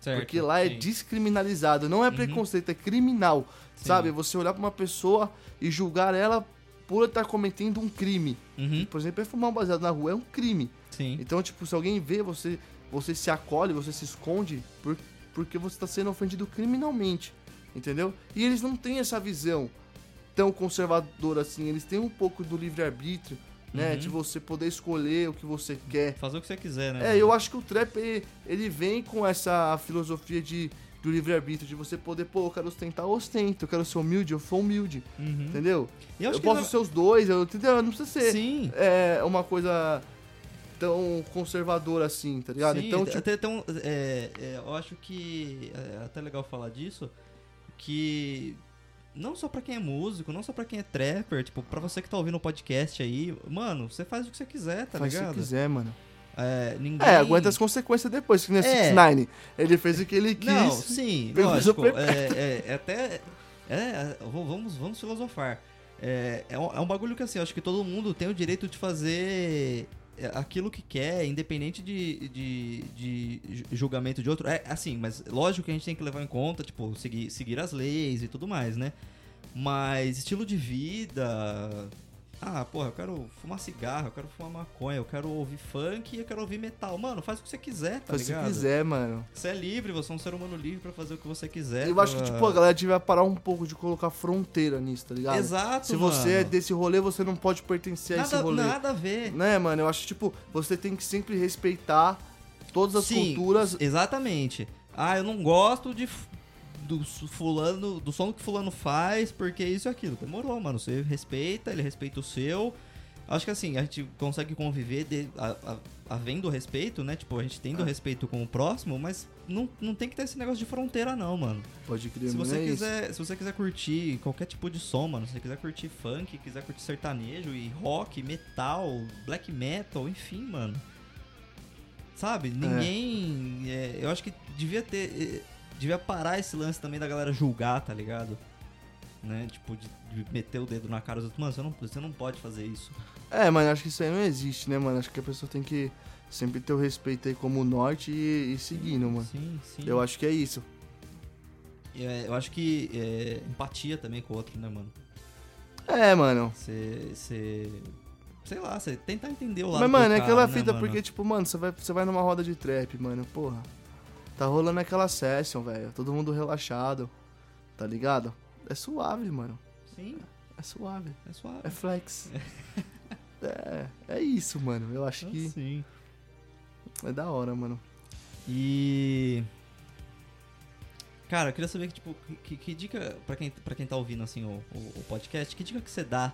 Certo. porque lá é sim. descriminalizado. Não é Uhum. preconceito, é criminal. Sim. Sabe? Você olhar pra uma pessoa e julgar ela por estar cometendo um crime. Uhum. Por exemplo, é fumar um baseado na rua, é um crime. Sim. Então, tipo, se alguém vê você, você se acolhe, você se esconde por, porque você tá sendo ofendido criminalmente. Entendeu? E eles não têm essa visão tão conservadora assim. Eles têm um pouco do livre-arbítrio, né? Uhum. De você poder escolher o que você quer. Fazer o que você quiser, né? É, eu acho que o trap, ele, ele vem com essa filosofia de, do livre-arbítrio, de você poder, pô, eu quero ostentar, eu ostento, eu quero ser humilde, eu sou humilde, Uhum. entendeu? Eu, que posso na- ser os dois, eu, entendeu? Não precisa ser Sim. é, uma coisa tão conservadora assim, tá ligado? Sim, então, tipo, até um- é, é, eu acho que é até legal falar disso, que não só pra quem é músico, não só pra quem é trapper, tipo, pra você que tá ouvindo o podcast aí, mano, você faz o que você quiser, tá faz o ligado? que quiser, mano. É, ninguém... É, aguenta as consequências depois, que nem É. 69. Ele fez o que ele quis. Não, sim, lógico. super É, é- é até. É, v- vamos, vamos filosofar. É, é, um, é um bagulho que assim, eu acho que todo mundo tem o direito de fazer é, aquilo que quer, independente de, de, de ju- julgamento de outro. É assim, mas lógico que a gente tem que levar em conta, tipo, seguir, seguir as leis e tudo mais, né? Mas estilo de vida. Ah, porra, eu quero fumar cigarro, eu quero fumar maconha, eu quero ouvir funk e eu quero ouvir metal. Mano, faz o que você quiser, tá Faz ligado? quiser, mano. Você é livre, você é um ser humano livre pra fazer o que você quiser. Eu acho que, tipo, a galera devia parar um pouco de colocar fronteira nisso, tá ligado? Exato, Se você mano. é desse rolê, você não pode pertencer a esse nada, rolê. nada a ver. Né, mano? Eu acho, tipo, você tem que sempre respeitar todas as Sim, culturas. Exatamente. Ah, eu não gosto de do fulano, do som que fulano faz, porque isso e aquilo. Demorou, mano. Você respeita, ele respeita o seu. Acho que assim, a gente consegue conviver de, a- a- havendo respeito, né? Tipo, a gente Ah. tendo respeito com o próximo, mas não, não tem que ter esse negócio de fronteira, não, mano. Pode crer, Se você, é isso. quiser, se você quiser curtir qualquer tipo de som, mano, se você quiser curtir funk, quiser curtir sertanejo e rock, metal, black metal, enfim, mano. Sabe? Ninguém. é, eu acho que devia ter. Devia parar esse lance também da galera julgar, tá ligado? Né? Tipo, de, de meter o dedo na cara dos outros. Mano, você não, você não pode fazer isso. É, mano, acho que isso aí não existe, né, mano? Acho que a pessoa tem que sempre ter o respeito aí como norte e, e seguindo, mano. Sim, sim. Eu acho que é isso. É, eu acho que é, empatia também com o outro, né, mano? É, mano. Você. Você. Sei lá, você tentar entender o lado Mas, mano, é aquela né, fita, mano? porque, tipo, mano, você vai, você vai numa roda de trap, mano, porra. Tá rolando aquela session, velho. Todo mundo relaxado. Tá ligado? É suave, mano. Sim, É suave. é suave. É flex. é, é isso, mano. Eu acho que Sim. é da hora, mano. E. Cara, eu queria saber que, tipo, que, que dica, pra quem, pra quem tá ouvindo, assim, o, o, o podcast, que dica que você dá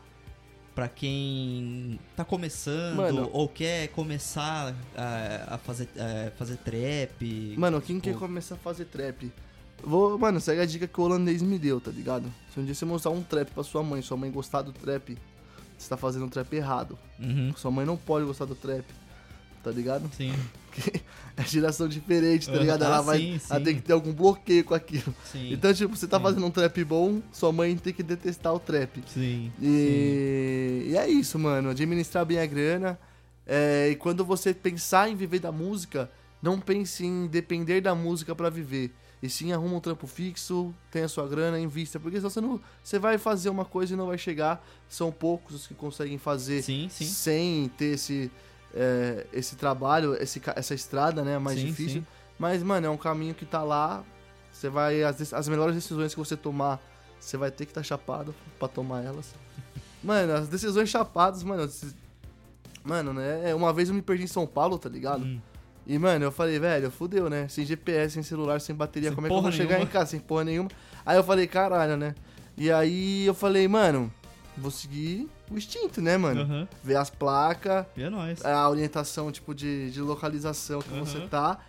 pra quem tá começando Mano. ou quer começar a, a fazer, a fazer trap? Mano, quem tipo, quer começar a fazer trap? Vou, mano, segue a dica que o holandês me deu, tá ligado? Se um dia você mostrar um trap pra sua mãe, sua mãe gostar do trap, você tá fazendo um trap errado. Uhum, Sua mãe não pode gostar do trap, tá ligado? sim, É geração diferente, tá ligado? Ela ah, vai. sim, Ela sim. tem que ter algum bloqueio com aquilo. sim. Então, tipo, você tá fazendo um trap bom, sua mãe tem que detestar o trap. Sim. E, e é isso, mano. Administrar bem a grana. É, e quando você pensar em viver da música, não pense em depender da música pra viver. E sim, arruma um trampo fixo, tenha sua grana, invista. Porque senão você, não, você vai fazer uma coisa e não vai chegar. São poucos os que conseguem fazer Sim, sim. sem ter esse, é, esse trabalho, esse, essa estrada, né? Mais Sim, difícil. sim. Mas, mano, é um caminho que tá lá. Você vai. As, as melhores decisões que você tomar, você vai ter que estar chapado pra tomar elas. Mano, as decisões chapadas, mano. Mano, né? Uma vez eu me perdi em São Paulo, tá ligado? Hum. E, mano, eu falei, velho, fudeu, né? Sem GPS, sem celular, sem bateria, Sem como é que eu vou porra chegar nenhuma. em casa? Sem porra nenhuma. Aí eu falei, caralho, né? E aí eu falei, mano, vou seguir o instinto, né, mano? Aham. Ver as placas, E é nóis. a orientação, tipo, de, de localização que você Aham. tá.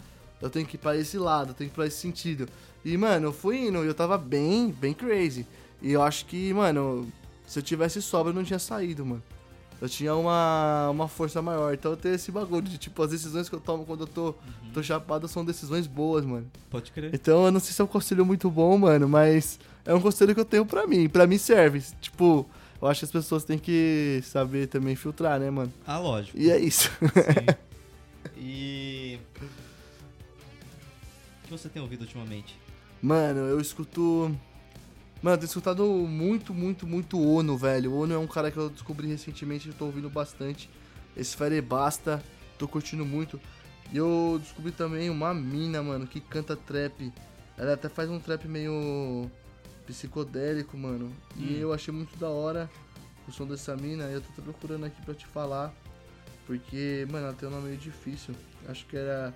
Eu tenho que ir pra esse lado, eu tenho que ir pra esse sentido. E, mano, eu fui indo e eu tava bem, bem crazy. E eu acho que, mano, se eu tivesse sobra, eu não tinha saído, mano. Eu tinha uma, uma força maior. Então eu tenho esse bagulho de, tipo, as decisões que eu tomo quando eu tô, Uhum. tô chapado são decisões boas, mano. Pode crer. Então eu não sei se é um conselho muito bom, mano, mas é um conselho que eu tenho pra mim. Pra mim serve. Tipo, eu acho que as pessoas têm que saber também filtrar, né, mano? Ah, lógico. E é isso. Sim. E. O que você tem ouvido ultimamente? Mano, eu escuto. Mano, eu tenho escutado muito, muito, muito Ono, velho. O Ono é um cara que eu descobri recentemente, eu tô ouvindo bastante. Esfere Basta, tô curtindo muito. E eu descobri também uma mina, mano, que canta trap. Ela até faz um trap meio psicodélico, mano. E Hum. eu achei muito da hora o som dessa mina. Eu tô procurando aqui pra te falar. Porque, mano, ela tem um nome meio difícil. Acho que era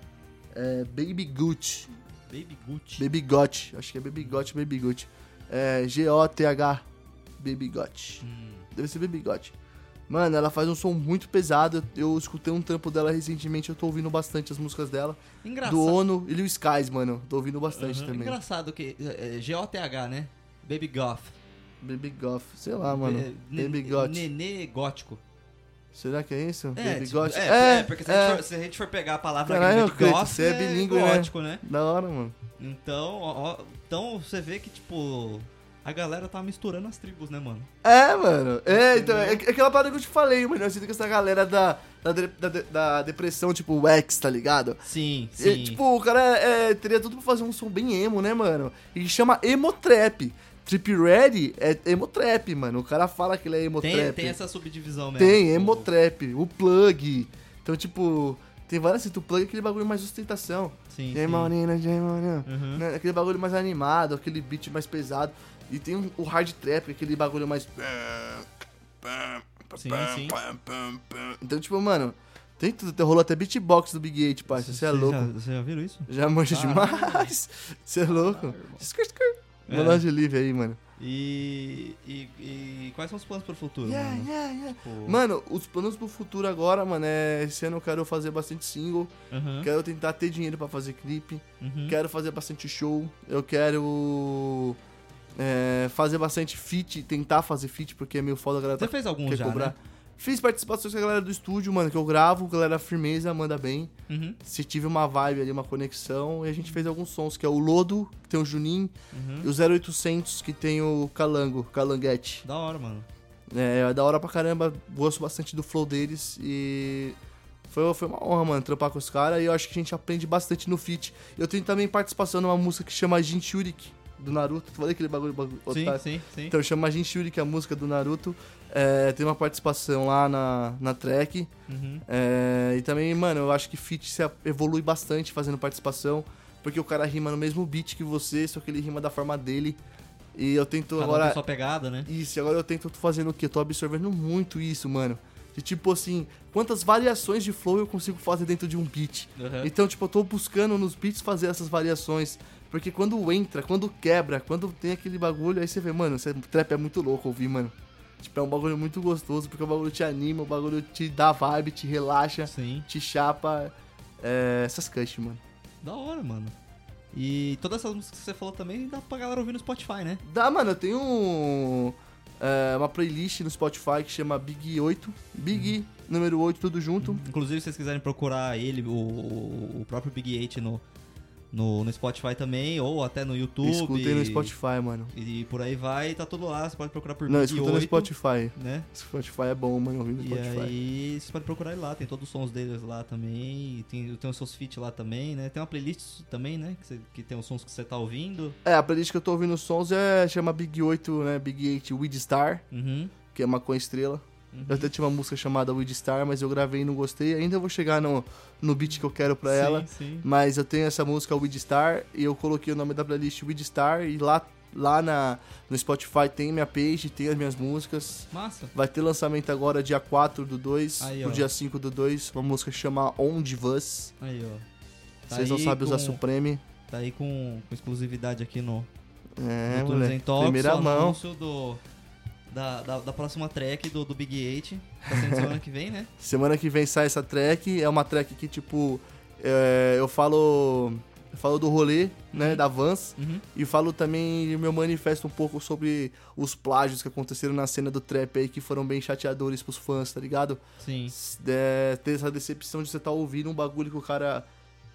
é, Baby Gucci. Baby Gucci. Baby Got. Acho que é Baby Got, Baby Got. É G-O-T-H. Baby Got. Hum, Deve ser Baby Got. Mano, ela faz um som muito pesado. Eu escutei um trampo dela recentemente. Eu tô ouvindo bastante as músicas dela. Engraçado. Do Ono e Lil Skies, mano. Tô ouvindo bastante Aham. também. Engraçado que. É, é, G-O-T-H, né? Baby Goth. Baby Goth. Sei lá, mano. É, ne- Baby Got. Nenê gótico. Será que é isso? É, Baby tipo, Got. é, é, porque se, A gente for, se a gente for pegar a palavra Caralho, de goth, você é bilíngue, né? gótico, né? Da hora, mano. Então, ó, então você vê que, tipo, a galera tá misturando as tribos, né, mano? É, mano. É, então, é, é aquela parada que eu te falei, mano. Eu sinto que essa galera da, da, da, da depressão, tipo, o X, tá ligado? Sim, E, sim. tipo, o cara é, teria tudo pra fazer um som bem emo, né, mano? E chama emo trap. Trip Ready é emo trap, mano. O cara fala que ele é emo Tem, trap. tem essa subdivisão mesmo. Tem, tipo, emo trap, o plug. Então, tipo, tem várias assim, o plug é aquele bagulho mais ostentação. Sim, Jay sim. Monina, Jay Monina. Uhum. Né? Aquele bagulho mais animado, aquele beat mais pesado. E tem o hard trap, aquele bagulho mais. Sim, sim. Então, tipo, mano, tem tudo. Rolou até beatbox do Big 8, parça. Você é Vocês louco. Já, vocês já viram isso? Já manja Ah. demais. Você é louco. Ah, É. De livre aí, mano. E, e, e quais são os planos pro futuro, Yeah, mano? yeah, yeah. Tipo, Mano, os planos pro futuro agora, mano, é. Esse ano eu quero fazer bastante single. aham, Quero tentar ter dinheiro pra fazer clipe. uhum. Quero fazer bastante show. Eu quero. é, fazer bastante feat, tentar fazer feat, porque é meio foda a galera Você tá, fez algum já, cobrar. né? Fiz participações com a galera do estúdio, mano, que eu gravo, galera firmeza, manda bem. Uhum, Se tive uma vibe ali, uma conexão, e a gente fez alguns sons, que é o Lodo, que tem o Juninho, uhum. e o 0800, que tem o Calango, Calanguete. Da hora, mano. É, é da hora pra caramba, gosto bastante do flow deles e foi, foi uma honra, mano, trampar com os caras e eu acho que a gente aprende bastante no feat. Eu tenho também participação numa música que chama Jinchurik, do Naruto. Falei aquele bagulho, bagulho Sim, otário. sim, sim. Então chama Jinchurik, a música do Naruto. É, tem uma participação lá na, na track. Uhum. É, e também, mano, eu acho que feat se a- evolui bastante fazendo participação. Porque o cara rima no mesmo beat que você, só que ele rima da forma dele. E eu tento Cada um agora. tem sua pegada, né? Isso, agora eu tento fazendo o quê? Eu tô absorvendo muito isso, mano. De tipo assim, quantas variações de flow eu consigo fazer dentro de um beat. Uhum. Então, tipo, eu tô buscando nos beats fazer essas variações. Porque quando entra, quando quebra, quando tem aquele bagulho, aí você vê, mano, esse trap é muito louco ouvir, mano. Tipo, é um bagulho muito gostoso, porque o bagulho te anima, o bagulho te dá vibe, te relaxa, Sim. te chapa. É, essas cuts, mano. Da hora, mano. E todas essas músicas que você falou também dá pra galera ouvir no Spotify, né? Dá, mano, eu tenho um, é, uma playlist no Spotify que chama Big 8. Big número 8, tudo junto. Inclusive, se vocês quiserem procurar ele, o, o, o próprio Big 8 no, no, no Spotify também, ou até no YouTube. Escutem no Spotify, mano. E por aí vai, tá tudo lá. Você pode procurar por Não, escuta 8, no Spotify. né? Spotify é bom, mano, ouvir no E Spotify. aí, você pode procurar ele lá, tem todos os sons deles lá também, e tem, tem os seus feats lá também, né? Tem uma playlist também, né? Que, você- que tem os sons que você tá ouvindo. É, a playlist que eu tô ouvindo os sons é, chama Big 8, né? Big 8 Weed Star, Uhum. que é maconha estrela. Uhum. Eu até tinha uma música chamada Weed Star, mas eu gravei e não gostei. Ainda vou chegar no, no beat que eu quero pra sim, ela. Sim. Mas eu tenho essa música Weed Star e eu coloquei o nome da playlist Weed Star e lá, lá na, no Spotify tem minha page, tem as minhas músicas. Massa. Vai ter lançamento agora dia 4 do 2, Aí, pro ó. dia 5 do 2, uma música que chama On Divas. Aí, ó. Tá Vocês não sabem usar com- Supreme. Tá aí com, com exclusividade aqui no, É, no moleque. Talks, Primeira mão. do, da, da, da próxima track do, do Big 8. Tá sendo semana que vem, né? Semana que vem sai essa track. É uma track que, tipo, é, eu falo. Eu falo do rolê, né? Uhum. Da Vans. Uhum. E falo também, meu manifesto um pouco sobre os plágios que aconteceram na cena do trap aí, que foram bem chateadores pros fãs, tá ligado? Sim. É, ter essa decepção de você tá ouvindo um bagulho que o cara.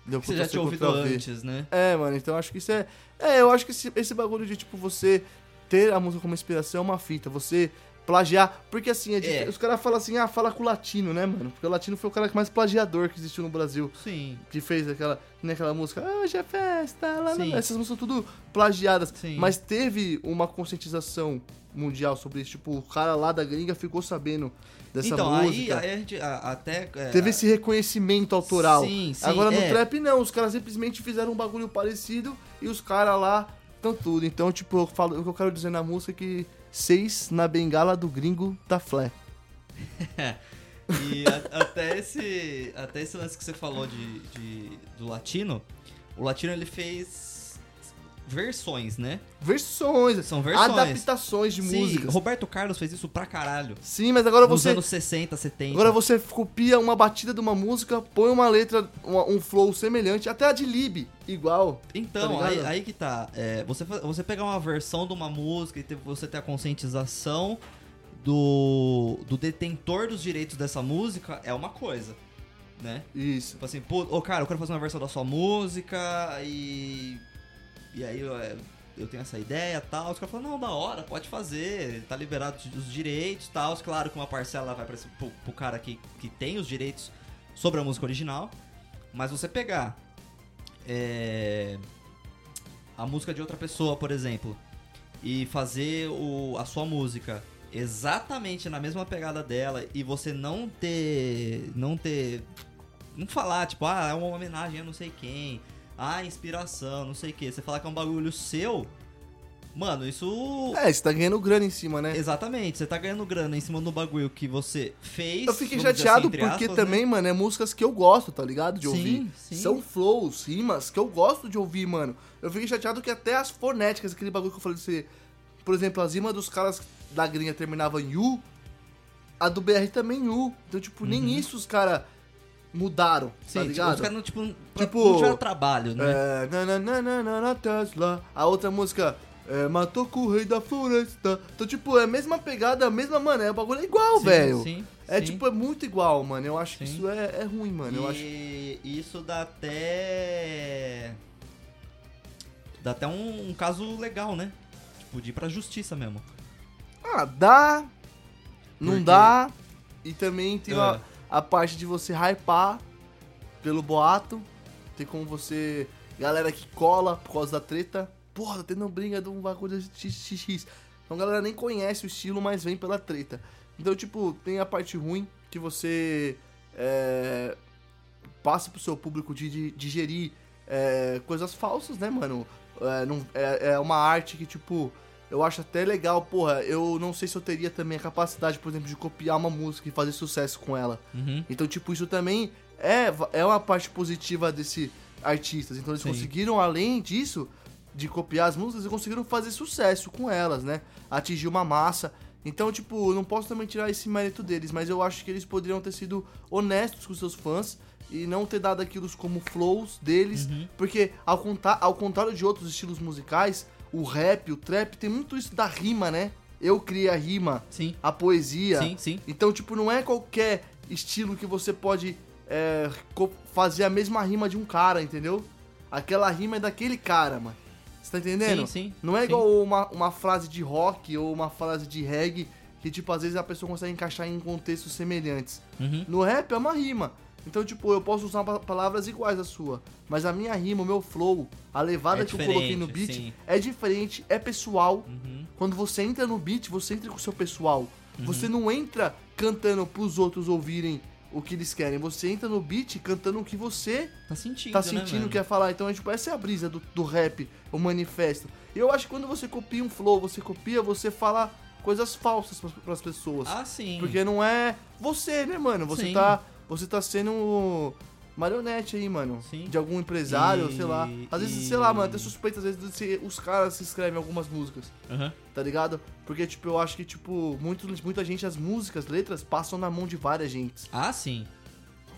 Deu você já tinha ouvido antes, né? É, mano, então acho que isso é. É, eu acho que esse, esse bagulho de, tipo, você ter a música como inspiração é uma fita. Você plagiar. Porque assim, é É. os caras falam assim, ah, fala com o latino, né, mano? Porque o latino foi o cara mais plagiador que existiu no Brasil. Sim. Que fez aquela, né, aquela música, ah, hoje é festa, lá. Essas músicas são tudo plagiadas. Sim. Mas teve uma conscientização mundial sobre isso. Tipo, o cara lá da gringa ficou sabendo dessa então, aí, música. aí a gente a- até. é, Teve esse reconhecimento autoral. Sim, sim. Agora no é. trap não, os caras simplesmente fizeram um bagulho parecido e os caras lá estão tudo. Então, tipo, eu falo, o que eu quero dizer na música é que seis na bengala do gringo tá flé. E a- até esse, até esse lance que você falou de, de- do latino, o latino ele fez versões, né? Versões, São versões. adaptações de Sim, músicas. Roberto Carlos fez isso pra caralho. Sim, mas agora Nos você anos 60, 70. agora você copia uma batida de uma música, põe uma letra, uma- um flow semelhante, até a de Lib, igual. Então, Tá aí, aí que tá. É, você, você pegar uma versão de uma música e ter- você ter a conscientização do, do detentor dos direitos dessa música é uma coisa, né? Isso. Tipo assim, pô, ô cara, eu quero fazer uma versão da sua música e. E aí eu, é, eu tenho essa ideia tal. Os caras falam, não, da hora, pode fazer, tá liberado os direitos tal. Claro que uma parcela vai pra pro, pro cara que, que tem os direitos sobre a música original. Mas você pegar é, a música de outra pessoa, por exemplo, e fazer o, a sua música exatamente na mesma pegada dela e você não ter. não ter. não falar, tipo, ah, é uma homenagem a não sei quem, ah, inspiração, não sei o que. Você falar que é um bagulho seu. Mano, isso. É, você tá ganhando grana em cima, né? Exatamente, você tá ganhando grana em cima do bagulho que você fez. Eu fiquei chateado assim, porque aspas, né? também, mano, é músicas que eu gosto, tá ligado? De Sim, ouvir. sim. São flows, rimas que eu gosto de ouvir, mano. Eu fiquei chateado que até as fonéticas, aquele bagulho que eu falei de você. Por exemplo, as rimas dos caras da gringa terminavam em U, a do BR também em U. Então, tipo, nem isso os caras mudaram, Uhum. Sim, tá tipo, ligado? os caras não, tipo, Tipo, não tiveram trabalho, né? É, na, na, na, na, na, na Tesla. A outra música, é, matou com o rei da floresta. Então, tipo, é a mesma pegada, a mesma, mano, é o bagulho é igual, velho. sim, É sim. tipo, é muito igual, mano. Eu acho que Sim. isso é, é ruim, mano. Eu acho. e isso dá até. Dá até um, um caso legal, né? Tipo, de ir pra justiça mesmo. Ah, dá. Não Porque- dá. E também tem É. a, a parte de você hypar pelo boato. Tem como você. Galera que cola por causa da treta. Porra, tá tendo briga de um bagulho XXX. Então a galera nem conhece o estilo, mas vem pela treta. Então, tipo, tem a parte ruim que você é, passa pro seu público de, de digerir é, coisas falsas, né, mano? É, não- é- é uma arte que, tipo, eu acho até legal, porra. Eu não sei se eu teria também a capacidade, por exemplo, de copiar uma música e fazer sucesso com ela. Uhum. Então, tipo, isso também é, é uma parte positiva desse artistas. Então, eles Sim. conseguiram, além disso, de copiar as músicas, eles conseguiram fazer sucesso com elas, né? Atingir uma massa. Então, tipo, eu não posso também tirar esse mérito deles, mas eu acho que eles poderiam ter sido honestos com seus fãs e não ter dado aquilo como flows deles, Uhum. porque ao, contar, ao contrário de outros estilos musicais, o rap, o trap tem muito isso da rima, né? Eu criei a rima, Sim, a poesia. sim, sim. Então, tipo, não é qualquer estilo que você pode é, fazer a mesma rima de um cara, entendeu? Aquela rima é daquele cara, mano. Você tá entendendo? Sim, sim. Não é sim. igual uma, uma frase de rock ou uma frase de reggae que, tipo, às vezes a pessoa consegue encaixar em contextos semelhantes. Uhum. No rap é uma rima. Então, tipo, eu posso usar pa- palavras iguais à sua. Mas a minha rima, o meu flow, a levada É que eu coloquei no beat sim. é diferente, é pessoal. Uhum. Quando você entra no beat, você entra com o seu pessoal. Você não entra cantando pros outros ouvirem o que eles querem. Você entra no beat cantando o que você Tá sentindo, tá né, sentindo que quer falar. Então, é, tipo, essa é a brisa do, do rap, o manifesto. E eu acho que quando você copia um flow, você copia, você fala coisas falsas pras, pras pessoas. Ah, sim. Porque não é você, né, mano? Você Sim. tá. Você tá sendo marionete aí, mano. Sim. De algum empresário, E- sei lá. Às vezes, e- sei lá, mano, até suspeita às vezes de ser os caras que escrevem algumas músicas Aham. tá ligado? Porque, tipo, eu acho que, tipo, muito, muita gente, as músicas, letras, passam na mão de várias gente. Ah, sim.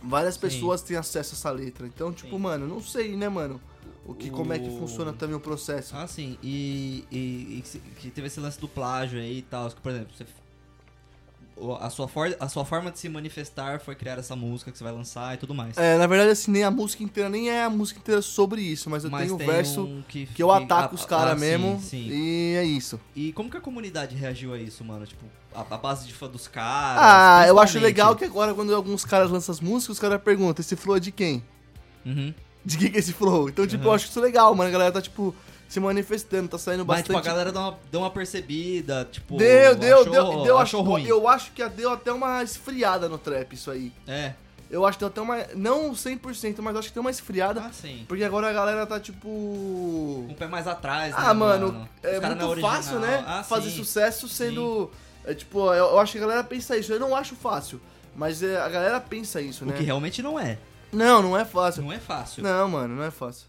Várias Sim. pessoas têm acesso a essa letra. Então, tipo, Sim. mano, não sei, né, mano? O que, como é que O- funciona também o processo. Ah, sim. E, e, e que se- teve esse lance do plágio aí e tal. Por exemplo, você, o- a, sua for, a sua forma de se manifestar foi criar essa música que você vai lançar e tudo mais. É, na verdade, assim, nem a música inteira, nem é a música inteira sobre isso, mas eu Mas tenho o tem verso um que, que eu ataco os caras ah, mesmo. Sim, E é isso. E como que a comunidade reagiu a isso, mano? Tipo, a, a base de fã dos caras. Ah, eu acho legal que agora, quando alguns caras lançam as músicas, os caras perguntam: esse flow é de quem? Uhum. De quem que é esse flow? Então, tipo, Uhum. eu acho isso legal, mano. A galera tá, tipo, se manifestando, tá saindo Mas, bastante. tipo, a galera deu uma, deu uma percebida, tipo. Deu, deu, achou, deu, deu, achou acho- ruim. Eu acho que deu até uma esfriada no trap, isso aí. É. Eu acho que deu até uma. Não 100%, mas acho que deu uma esfriada. Ah, sim. Porque agora a galera tá tipo. Com o pé mais atrás, né, Ah, mano, Os é não muito original. fácil, né? Ah, fazer sim. sucesso sendo. É, tipo, eu, eu acho que a galera pensa isso. Eu não acho fácil. Mas é, a galera pensa isso, O né? que realmente não é. Não, não é fácil. Não é fácil. Não, mano, não é fácil.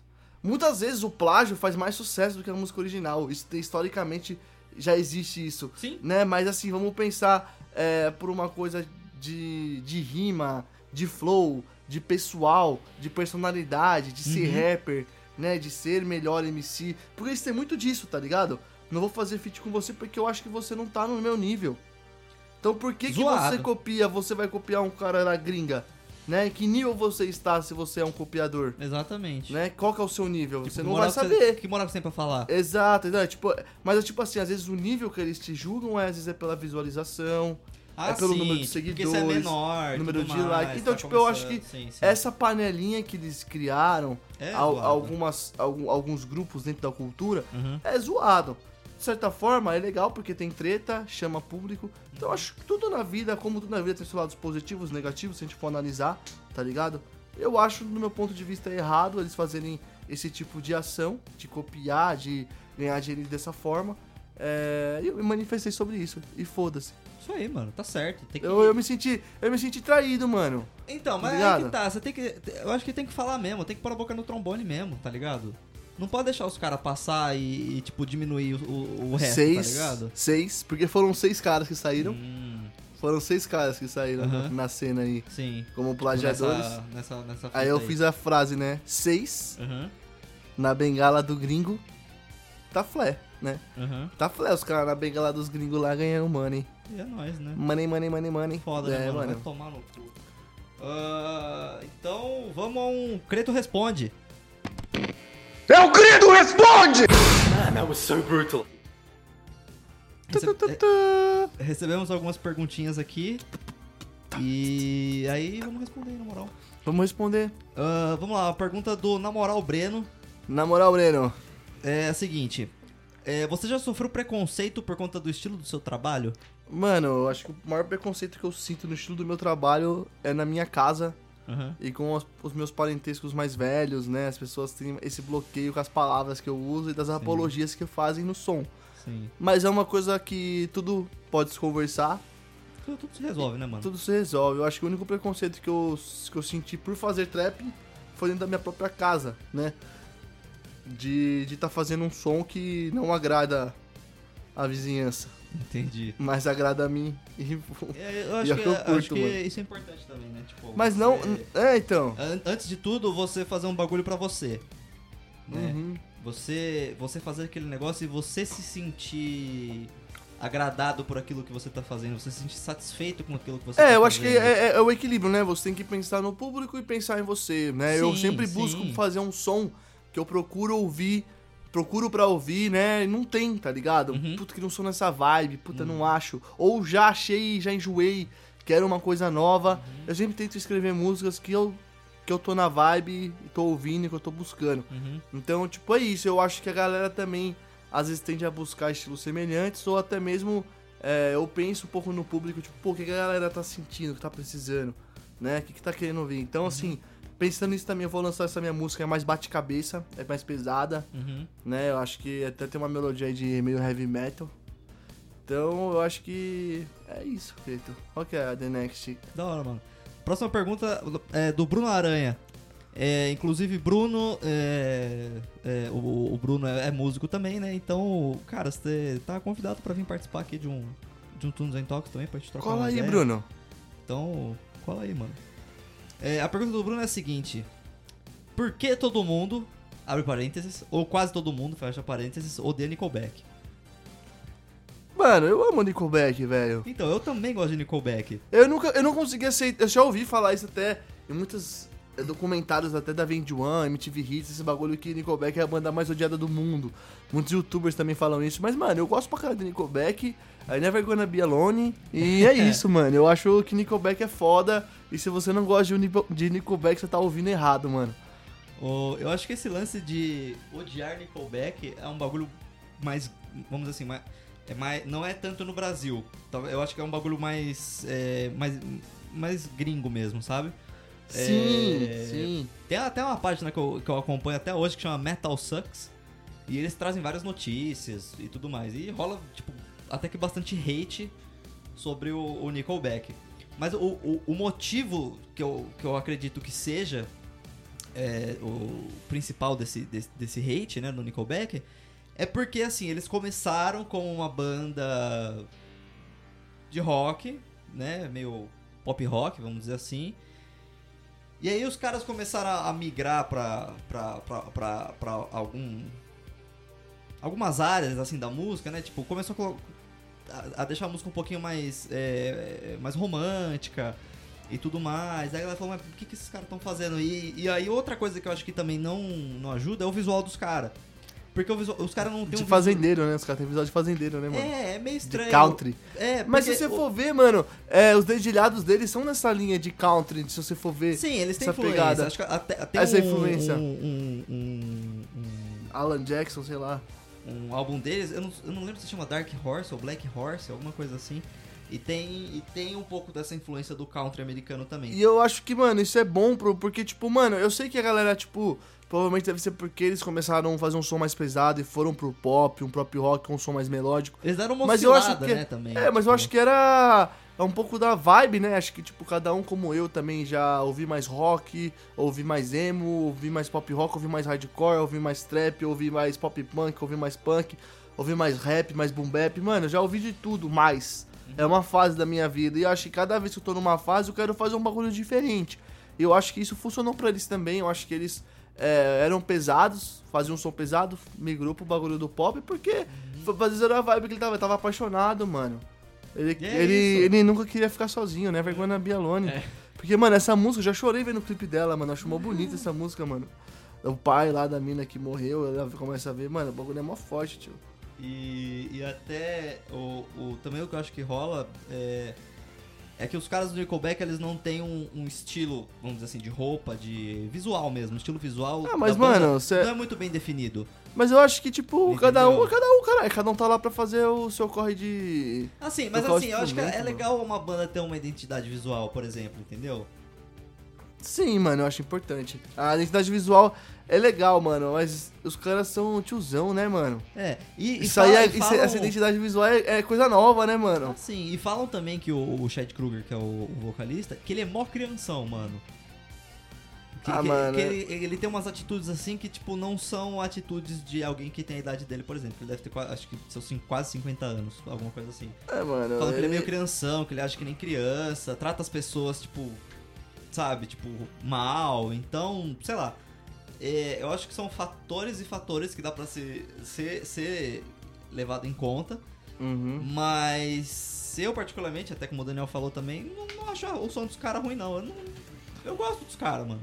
Muitas vezes o plágio faz mais sucesso do que a música original. Isso, historicamente já existe isso. Sim. né? Mas assim, vamos pensar é, por uma coisa de, de rima, de flow, de pessoal, de personalidade, de ser Uhum. rapper, né? De ser melhor MC. Porque isso tem muito disso, tá ligado? Não vou fazer feat com você porque eu acho que você não tá no meu nível. Então por que, que você copia, você vai copiar um cara da gringa? Né? Que nível você está se você é um copiador? Exatamente. Né? Qual que é o seu nível? Tipo, você que não vai que você- saber. Que moral que você tem pra falar? Exato, entendeu? É tipo, mas é tipo assim, às vezes o nível que eles te julgam é, às vezes é pela visualização, Ah, é pelo sim, número de Porque você é seguidores, menor, número de mais, like. Então, tá tipo, eu acho começando. Sim, sim. essa panelinha que eles criaram, É al- algumas, algum- alguns grupos dentro da cultura, Uhum. é zoado. De certa forma, é legal porque tem treta, chama público. Então, eu acho que tudo na vida, como tudo na vida, tem seus lados positivos, negativos, se a gente for analisar, tá ligado? Eu acho, do meu ponto de vista, errado eles fazerem esse tipo de ação, de copiar, de ganhar dinheiro dessa forma. É, e eu me manifestei sobre isso. E foda-se. Isso aí, mano, tá certo. Que... Eu, eu me senti. Eu me senti traído, mano. Então, mas Ligado? aí que tá, você tem que. Eu acho que tem que falar mesmo, tem que pôr a boca no trombone mesmo, tá ligado? Não pode deixar os caras passar e, e, tipo, diminuir o, o, resto, seis. tá ligado? Seis, porque foram seis caras que saíram. Hum, Foram seis caras que saíram Aham. na cena aí sim. como plagiadores. Nessa, nessa, nessa Aí eu fiz a frase, né? Seis Aham, na bengala do gringo. Tá flé, né? aham. Tá flé, os caras na bengala dos gringos lá ganhando money. E é nóis, né? Money, money, money, money. Foda, é, né, mano? mano. Vai tomar no cu. Ah, então, vamos a um Creto Responde. É o Credo responde! Tu, tu, tu, Recebe- tu. Recebemos algumas perguntinhas aqui. E aí, vamos responder na moral. Vamos responder. Ah, vamos lá, a pergunta do Na Moral Breno Na moral, Breno. é a seguinte: é, Você já sofreu preconceito por conta do estilo do seu trabalho? Mano, eu acho que o maior preconceito que eu sinto no estilo do meu trabalho é na minha casa Aham. e com os, os meus parentescos mais velhos, né? As pessoas têm esse bloqueio com as palavras que eu uso e das apologias que fazem no som. Sim. Mas é uma coisa que tudo pode se conversar, Tudo, tudo se resolve, né, mano? tudo se resolve. Eu acho que o único preconceito que eu, que eu senti por fazer trap foi dentro da minha própria casa, né? De estar de tá fazendo um som que não agrada a vizinhança, Entendi. mas agrada a mim. E- É, eu E acho é que, que eu acho curto, que mano. isso é importante também, né? Tipo, Mas não. você- É, então. An- Antes de tudo, você fazer um bagulho pra você. Né? Uhum. Você, você fazer aquele negócio e você se sentir agradado por aquilo que você tá fazendo, você se sentir satisfeito com aquilo que você tá É, eu acho que fazendo. é, é- é o equilíbrio, né? Você tem que pensar no público e pensar em você, né? eu Sim, sempre sim. busco fazer um som que eu procuro ouvir, procuro pra ouvir, né? E não tem, tá ligado? Uhum. Puta, que não sou nessa vibe, puta, não acho. Ou já achei, já enjoei, quero uma coisa nova. Uhum. Eu sempre tento escrever músicas que eu, que eu tô na vibe, tô ouvindo que eu tô buscando. Uhum. Então, tipo, é isso. Eu acho que a galera também às vezes tende a buscar estilos semelhantes ou até mesmo é, eu penso um pouco no público, tipo, pô, o que a galera tá sentindo, o que tá precisando, né? O que, que tá querendo ouvir. Então, assim, pensando nisso também, eu vou lançar essa minha música, é mais bate-cabeça, é mais pesada, Uhum. né? Eu acho que até tem uma melodia aí de meio heavy metal. Então, eu acho que é isso, Cleito. Qual que é a The Next? Da hora, mano. Próxima pergunta é do Bruno Aranha. É, inclusive, Bruno. É, é, o, o Bruno é, é músico também, né? Então, cara, você tá convidado pra vir participar aqui de um, de um Tunes and Talks também, pra gente trocar Cola aí, ideia. Bruno. Então, cola aí, mano. É, a pergunta do Bruno é a seguinte: Por que todo mundo, abre parênteses, ou quase todo mundo, fecha parênteses, odeia Nickelback? Mano, eu amo Nickelback, velho. Então, eu também gosto de Nickelback. Eu nunca, eu não consegui aceitar. Eu já ouvi falar isso até em muitos eh, documentários até da Vend One, MTV Hits, esse bagulho que Nickelback é a banda mais odiada do mundo. Muitos youtubers também falam isso, mas mano, eu gosto pra caralho de Nickelback. I never gonna be alone. E é isso, mano. Eu acho que Nickelback é foda. E se você não gosta de, de Nickelback, você tá ouvindo errado, mano. O- eu acho que esse lance de odiar Nickelback é um bagulho mais, vamos assim, mais, é mais, não é tanto no Brasil. Talvez- Eu acho que é um bagulho mais, é, mais, mais gringo mesmo, sabe? Sim, É, sim. Tem até uma página que eu, que eu acompanho até hoje que chama Metal Sucks. E eles trazem várias notícias e tudo mais. E rola, tipo, até que bastante hate sobre o, o Nickelback. Mas o, o, o motivo que eu, que eu acredito que seja é, o principal desse, desse, desse hate, né, no Nickelback, é porque, assim, eles começaram como uma banda de rock, né, meio pop rock, vamos dizer assim. E aí os caras começaram a, migrar pra, pra, pra, pra, pra algum... Algumas áreas, assim, da música, né? Tipo, começou a, a, a deixar a música um pouquinho mais, é, é, mais romântica e tudo mais. Aí ela falou, mas o que, que esses caras estão fazendo? E, e aí outra coisa que eu acho que também não, não ajuda é o visual dos caras. Porque o visual, os caras não tem De um fazendeiro, né? Os caras têm visual de fazendeiro, né, mano? É, é meio De estranho. country. É, Mas se você o- for ver, mano, é, os dedilhados deles são nessa linha de country, se você for ver. Sim, eles têm essa influência. pegada. Acho que até, até Essa um, influência. Um, um- um- Alan Jackson, sei lá. Um álbum deles, eu não, eu não lembro se chama Dark Horse ou Black Horse, alguma coisa assim. E tem, e tem um pouco dessa influência do country americano também. E eu acho que, mano, isso é bom pro, porque, tipo, mano, eu sei que a galera, tipo, provavelmente deve ser porque eles começaram a fazer um som mais pesado e foram pro pop, um pop rock, um som mais melódico. Eles deram uma Mas eu acho que- né, também. É, mas eu tipo. acho que era é um pouco da vibe, né? Acho que, tipo, cada um como eu também já ouvi mais rock, ouvi mais emo, ouvi mais pop rock, ouvi mais hardcore, ouvi mais trap, ouvi mais pop punk, ouvi mais punk, ouvi mais rap, mais boom bap. Mano, eu já ouvi de tudo, mais. É uma fase da minha vida. E eu acho que cada vez que eu tô numa fase, eu quero fazer um bagulho diferente. E eu acho que isso funcionou pra eles também. Eu acho que eles é, eram pesados, faziam um som pesado, migrou pro bagulho do pop, porque foi fazer era a vibe que ele tava, ele tava apaixonado, mano. Ele, é ele, ele nunca queria ficar sozinho, né? Vergonha na Bialone. É. Porque, mano, essa música, eu já chorei vendo o clipe dela, mano. Acho mó bonita essa música, mano. O pai lá da mina que morreu, ela começa a ver, mano, o bagulho é mó forte, tio. E, e até o, o- também o que eu acho que rola é, é que os caras do Nickelback eles não têm um, um estilo, vamos dizer assim, de roupa, de visual mesmo, estilo visual. Ah, mas, mano, não é muito bem definido. Mas eu acho que, tipo, Entendeu? cada um, cada um, cara, cada um tá lá pra fazer o seu corre de. Assim, mas assim, eu acho que é instrumento, legal uma banda ter uma identidade visual, por exemplo, entendeu? Sim, mano, eu acho importante. A identidade visual é legal, mano, mas os caras são tiozão, né, mano? É, e, e Isso aí, fala- é, e isso- falam- essa identidade visual é, é coisa nova, né, mano? Assim, e falam também que o, o Chad Kruger, que é o, o vocalista, que ele é mó crianção, mano. Que, Ah, que- mano, que é- ele, ele tem umas atitudes assim que, tipo, não são atitudes de alguém que tem a idade dele, por exemplo. Ele deve ter acho que seus quase 50 anos, alguma coisa assim. É, mano. Falam que ele é meio crianção, que ele acha que nem criança, trata as pessoas, tipo, sabe, tipo, mal. Então, sei lá. É, eu acho que são fatores e fatores que dá pra ser, ser, ser levado em conta. Uhum. Mas eu, particularmente, até como o Daniel falou também, não, não acho o som dos caras ruim, não. Eu, não- eu gosto dos caras, mano.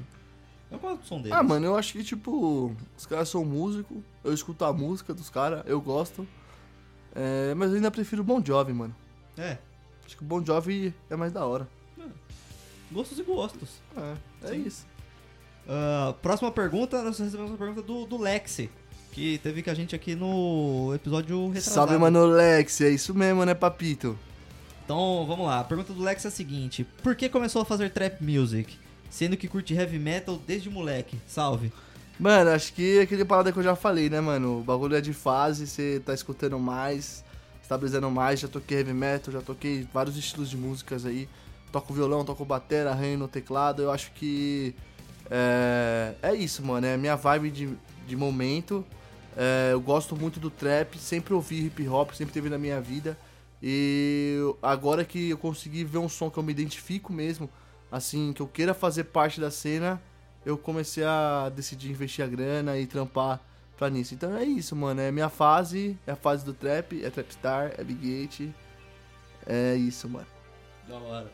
Eu gosto do som deles. Ah, mano, eu acho que, tipo, os caras são músicos, eu escuto a música dos caras, eu gosto. É, mas eu ainda prefiro Bon Jovi, mano. É, Acho que o Bon Jovi é mais da hora. gostos e gostos. É, é Sim. isso. Ah, próxima pergunta, nós recebemos uma pergunta do, do Lexi, que teve com a gente aqui no episódio retrasado. Salve, mano, Lex, é isso mesmo, né, papito? Então, vamos lá. A pergunta do Lex é a seguinte: Por que começou a fazer trap music? Sendo que curte heavy metal desde moleque. Salve. Mano, acho que é aquele parada que eu já falei, né, mano? O bagulho é de fase, você tá escutando mais, estabilizando mais. Já toquei heavy metal, já toquei vários estilos de músicas aí. Toco violão, toco batera, arranho no teclado. Eu acho que é, é isso, mano. É a minha vibe de, de momento. É, eu gosto muito do trap, sempre ouvi hip hop, sempre teve na minha vida. E agora que eu consegui ver um som que eu me identifico mesmo, assim, que eu queira fazer parte da cena, eu comecei a decidir investir a grana e trampar pra nisso. Então é isso, mano. É minha fase, é a fase do trap, é Trapstar, é Big Gate. É isso, mano. Da hora.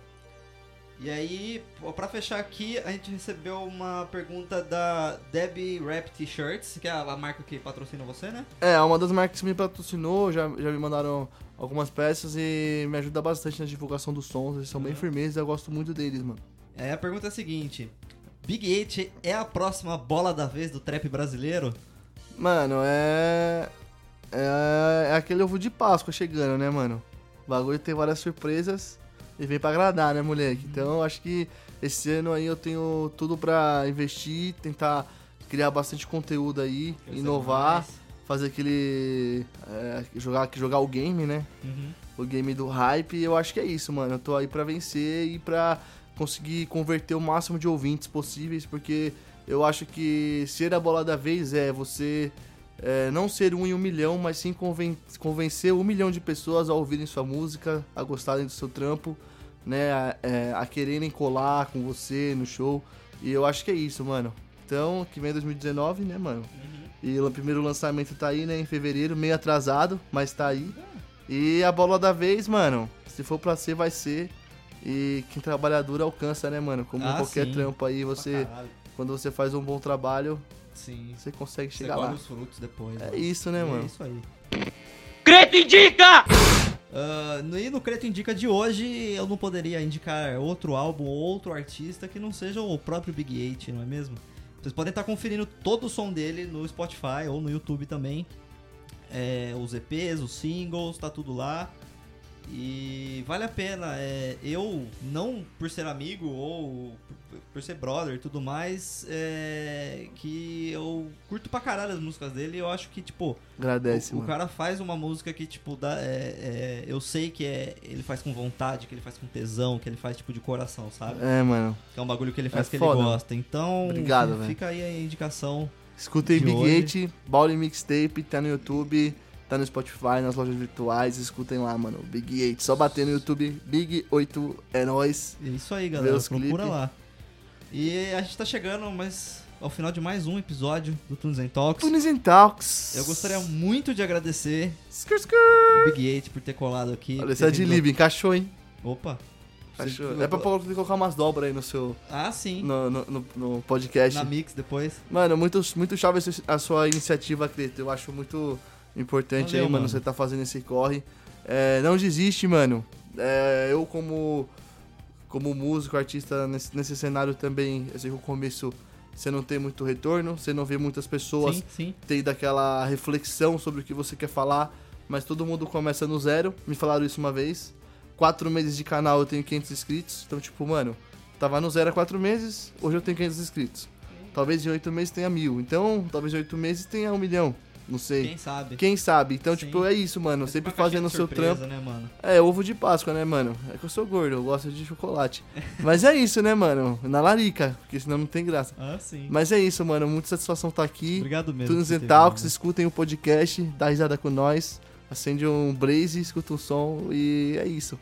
E aí, pra fechar aqui, a gente recebeu uma pergunta da Debbie Rap T-Shirts, que é a marca que patrocina você, né? É, uma das marcas que me patrocinou, já, já me mandaram algumas peças e me ajuda bastante na divulgação dos sons. Eles são bem Uhum. firmes, eu gosto muito deles, mano. É, a pergunta é a seguinte: Big 8 é a próxima bola da vez do trap brasileiro? Mano, é. É, é aquele ovo de Páscoa chegando, né, mano? O bagulho tem várias surpresas e vem pra agradar, né, moleque? Então eu acho que esse ano aí eu tenho tudo pra investir, tentar criar bastante conteúdo aí, Crescer inovar, fazer aquele. é, jogar, jogar o game, né? Uhum. o game do hype. E eu acho que é isso, mano. Eu tô aí pra vencer e pra conseguir converter o máximo de ouvintes possíveis, porque eu acho que ser a bola da vez é você é, não ser um em um milhão, mas sim conven- convencer um milhão de pessoas a ouvirem sua música, a gostarem do seu trampo, né? A, é, a quererem colar com você no show. E eu acho que é isso, mano. Então, que vem 2019, né, mano? E o primeiro lançamento tá aí, né, em fevereiro, meio atrasado, mas tá aí. E a bola da vez, mano, se for pra ser, vai ser. E quem trabalha duro alcança, né, mano? Como Ah, qualquer sim. trampo aí, você, quando você faz um bom trabalho, Sim. você consegue Você chegar colhe lá. os frutos depois. É né? isso, né, É mano? isso aí. Creto indica! No- e no Creto Indica de hoje, eu não poderia indicar outro álbum ou outro artista que não seja o próprio Big Eight, não é mesmo? Vocês podem estar conferindo todo o som dele no Spotify ou no YouTube também. é, os EPs, os singles, tá tudo lá. E vale a pena. É, eu, não por ser amigo ou por, ser brother e tudo mais, é, que eu curto pra caralho as músicas dele. Eu acho que, tipo, Agradece, o, o cara faz uma música que, tipo, dá, é, é, eu sei que é, ele faz com vontade, que ele faz com tesão, que ele faz, tipo, de coração, sabe? É, mano. Que é um bagulho que ele faz É que foda. ele gosta. Então, Obrigado, fica aí a indicação. Escutem Big hoje. Eight, Bowling Mixtape, tá no YouTube, tá no Spotify, nas lojas virtuais. Escutem lá, mano. Big Eight. Só bater no YouTube, Big 8 é nóis. É isso aí, galera. Procura clipe. lá. E a gente tá chegando mas ao final de mais um episódio do Tunes and Talks. Tunes and Talks. Eu gostaria muito de agradecer Skr, skr. o Big Eight por ter colado aqui. Olha, esse é de vindo- Lib, encaixou, hein? Opa. Encaixou. Você- É pra colocar umas dobras aí no seu Ah, sim. no, no, no- no podcast. Na Mix depois. Mano, muito, muito chave a sua iniciativa, Cleto. Eu acho muito importante Valeu, aí, mano, mano. você tá fazendo esse corre. É, não desiste, mano. É, eu, como, como músico, artista, nesse, nesse cenário também, eu sei que o começo você não tem muito retorno, você não vê muitas pessoas Sim, sim. tendo aquela reflexão sobre o que você quer falar, mas todo mundo começa no zero. Me falaram isso uma vez. Quatro meses de canal eu tenho 500 inscritos, então, tipo, mano, tava no zero há quatro meses, hoje eu tenho 500 inscritos. Talvez em oito meses tenha mil, então, talvez em oito meses tenha um milhão, não sei. Quem sabe? Quem sabe? Então, Sim. tipo, é isso, mano. Sempre uma fazendo o seu surpresa, trampo. né, mano? É, ovo de Páscoa, né, mano? É que eu sou gordo, eu gosto de chocolate. Mas é isso, né, mano? Na larica, porque senão não tem graça. Ah, sim. Mas é isso, mano. Muita satisfação estar aqui. Obrigado mesmo. Tunes and Talks, escutem o podcast, dá risada com nós, acende um blaze, escuta um som e é isso.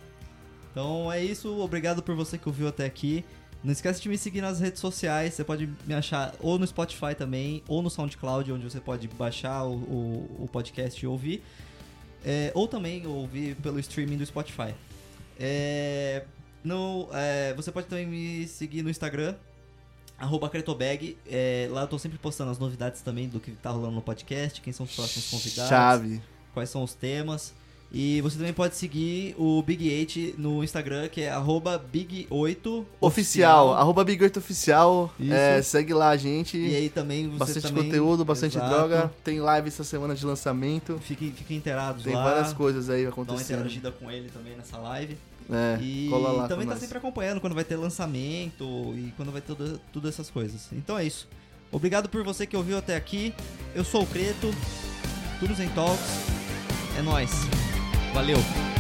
Então é isso, obrigado por você que ouviu até aqui. Não esquece de me seguir nas redes sociais, você pode me achar ou no Spotify também, ou no SoundCloud, onde você pode baixar o, o- o podcast e ouvir. É, ou também ouvir pelo streaming do Spotify. É, no, é, você pode também me seguir no Instagram, arroba Cretobag. É, lá eu tô sempre postando as novidades também do que tá rolando no podcast, quem são os próximos convidados Chave. quais são os temas. E você também pode seguir o Big 8 no Instagram, que é arroba Big8 Oficial, arroba Big 8 Oficial, Isso. é, segue lá a gente. E aí também você bastante também, conteúdo, bastante Exato. droga. Tem live essa semana de lançamento. Fiquem, fiquem inteirados Tem lá. várias coisas aí Dá uma acontecendo. interagida com ele também nessa live. É, E cola lá também tá nós. sempre acompanhando quando vai ter lançamento e quando vai ter tudo, tudo essas coisas. Então é isso. Obrigado por você que ouviu até aqui. Eu sou o Creto. Tudo em Talks. É nóis. Valeu!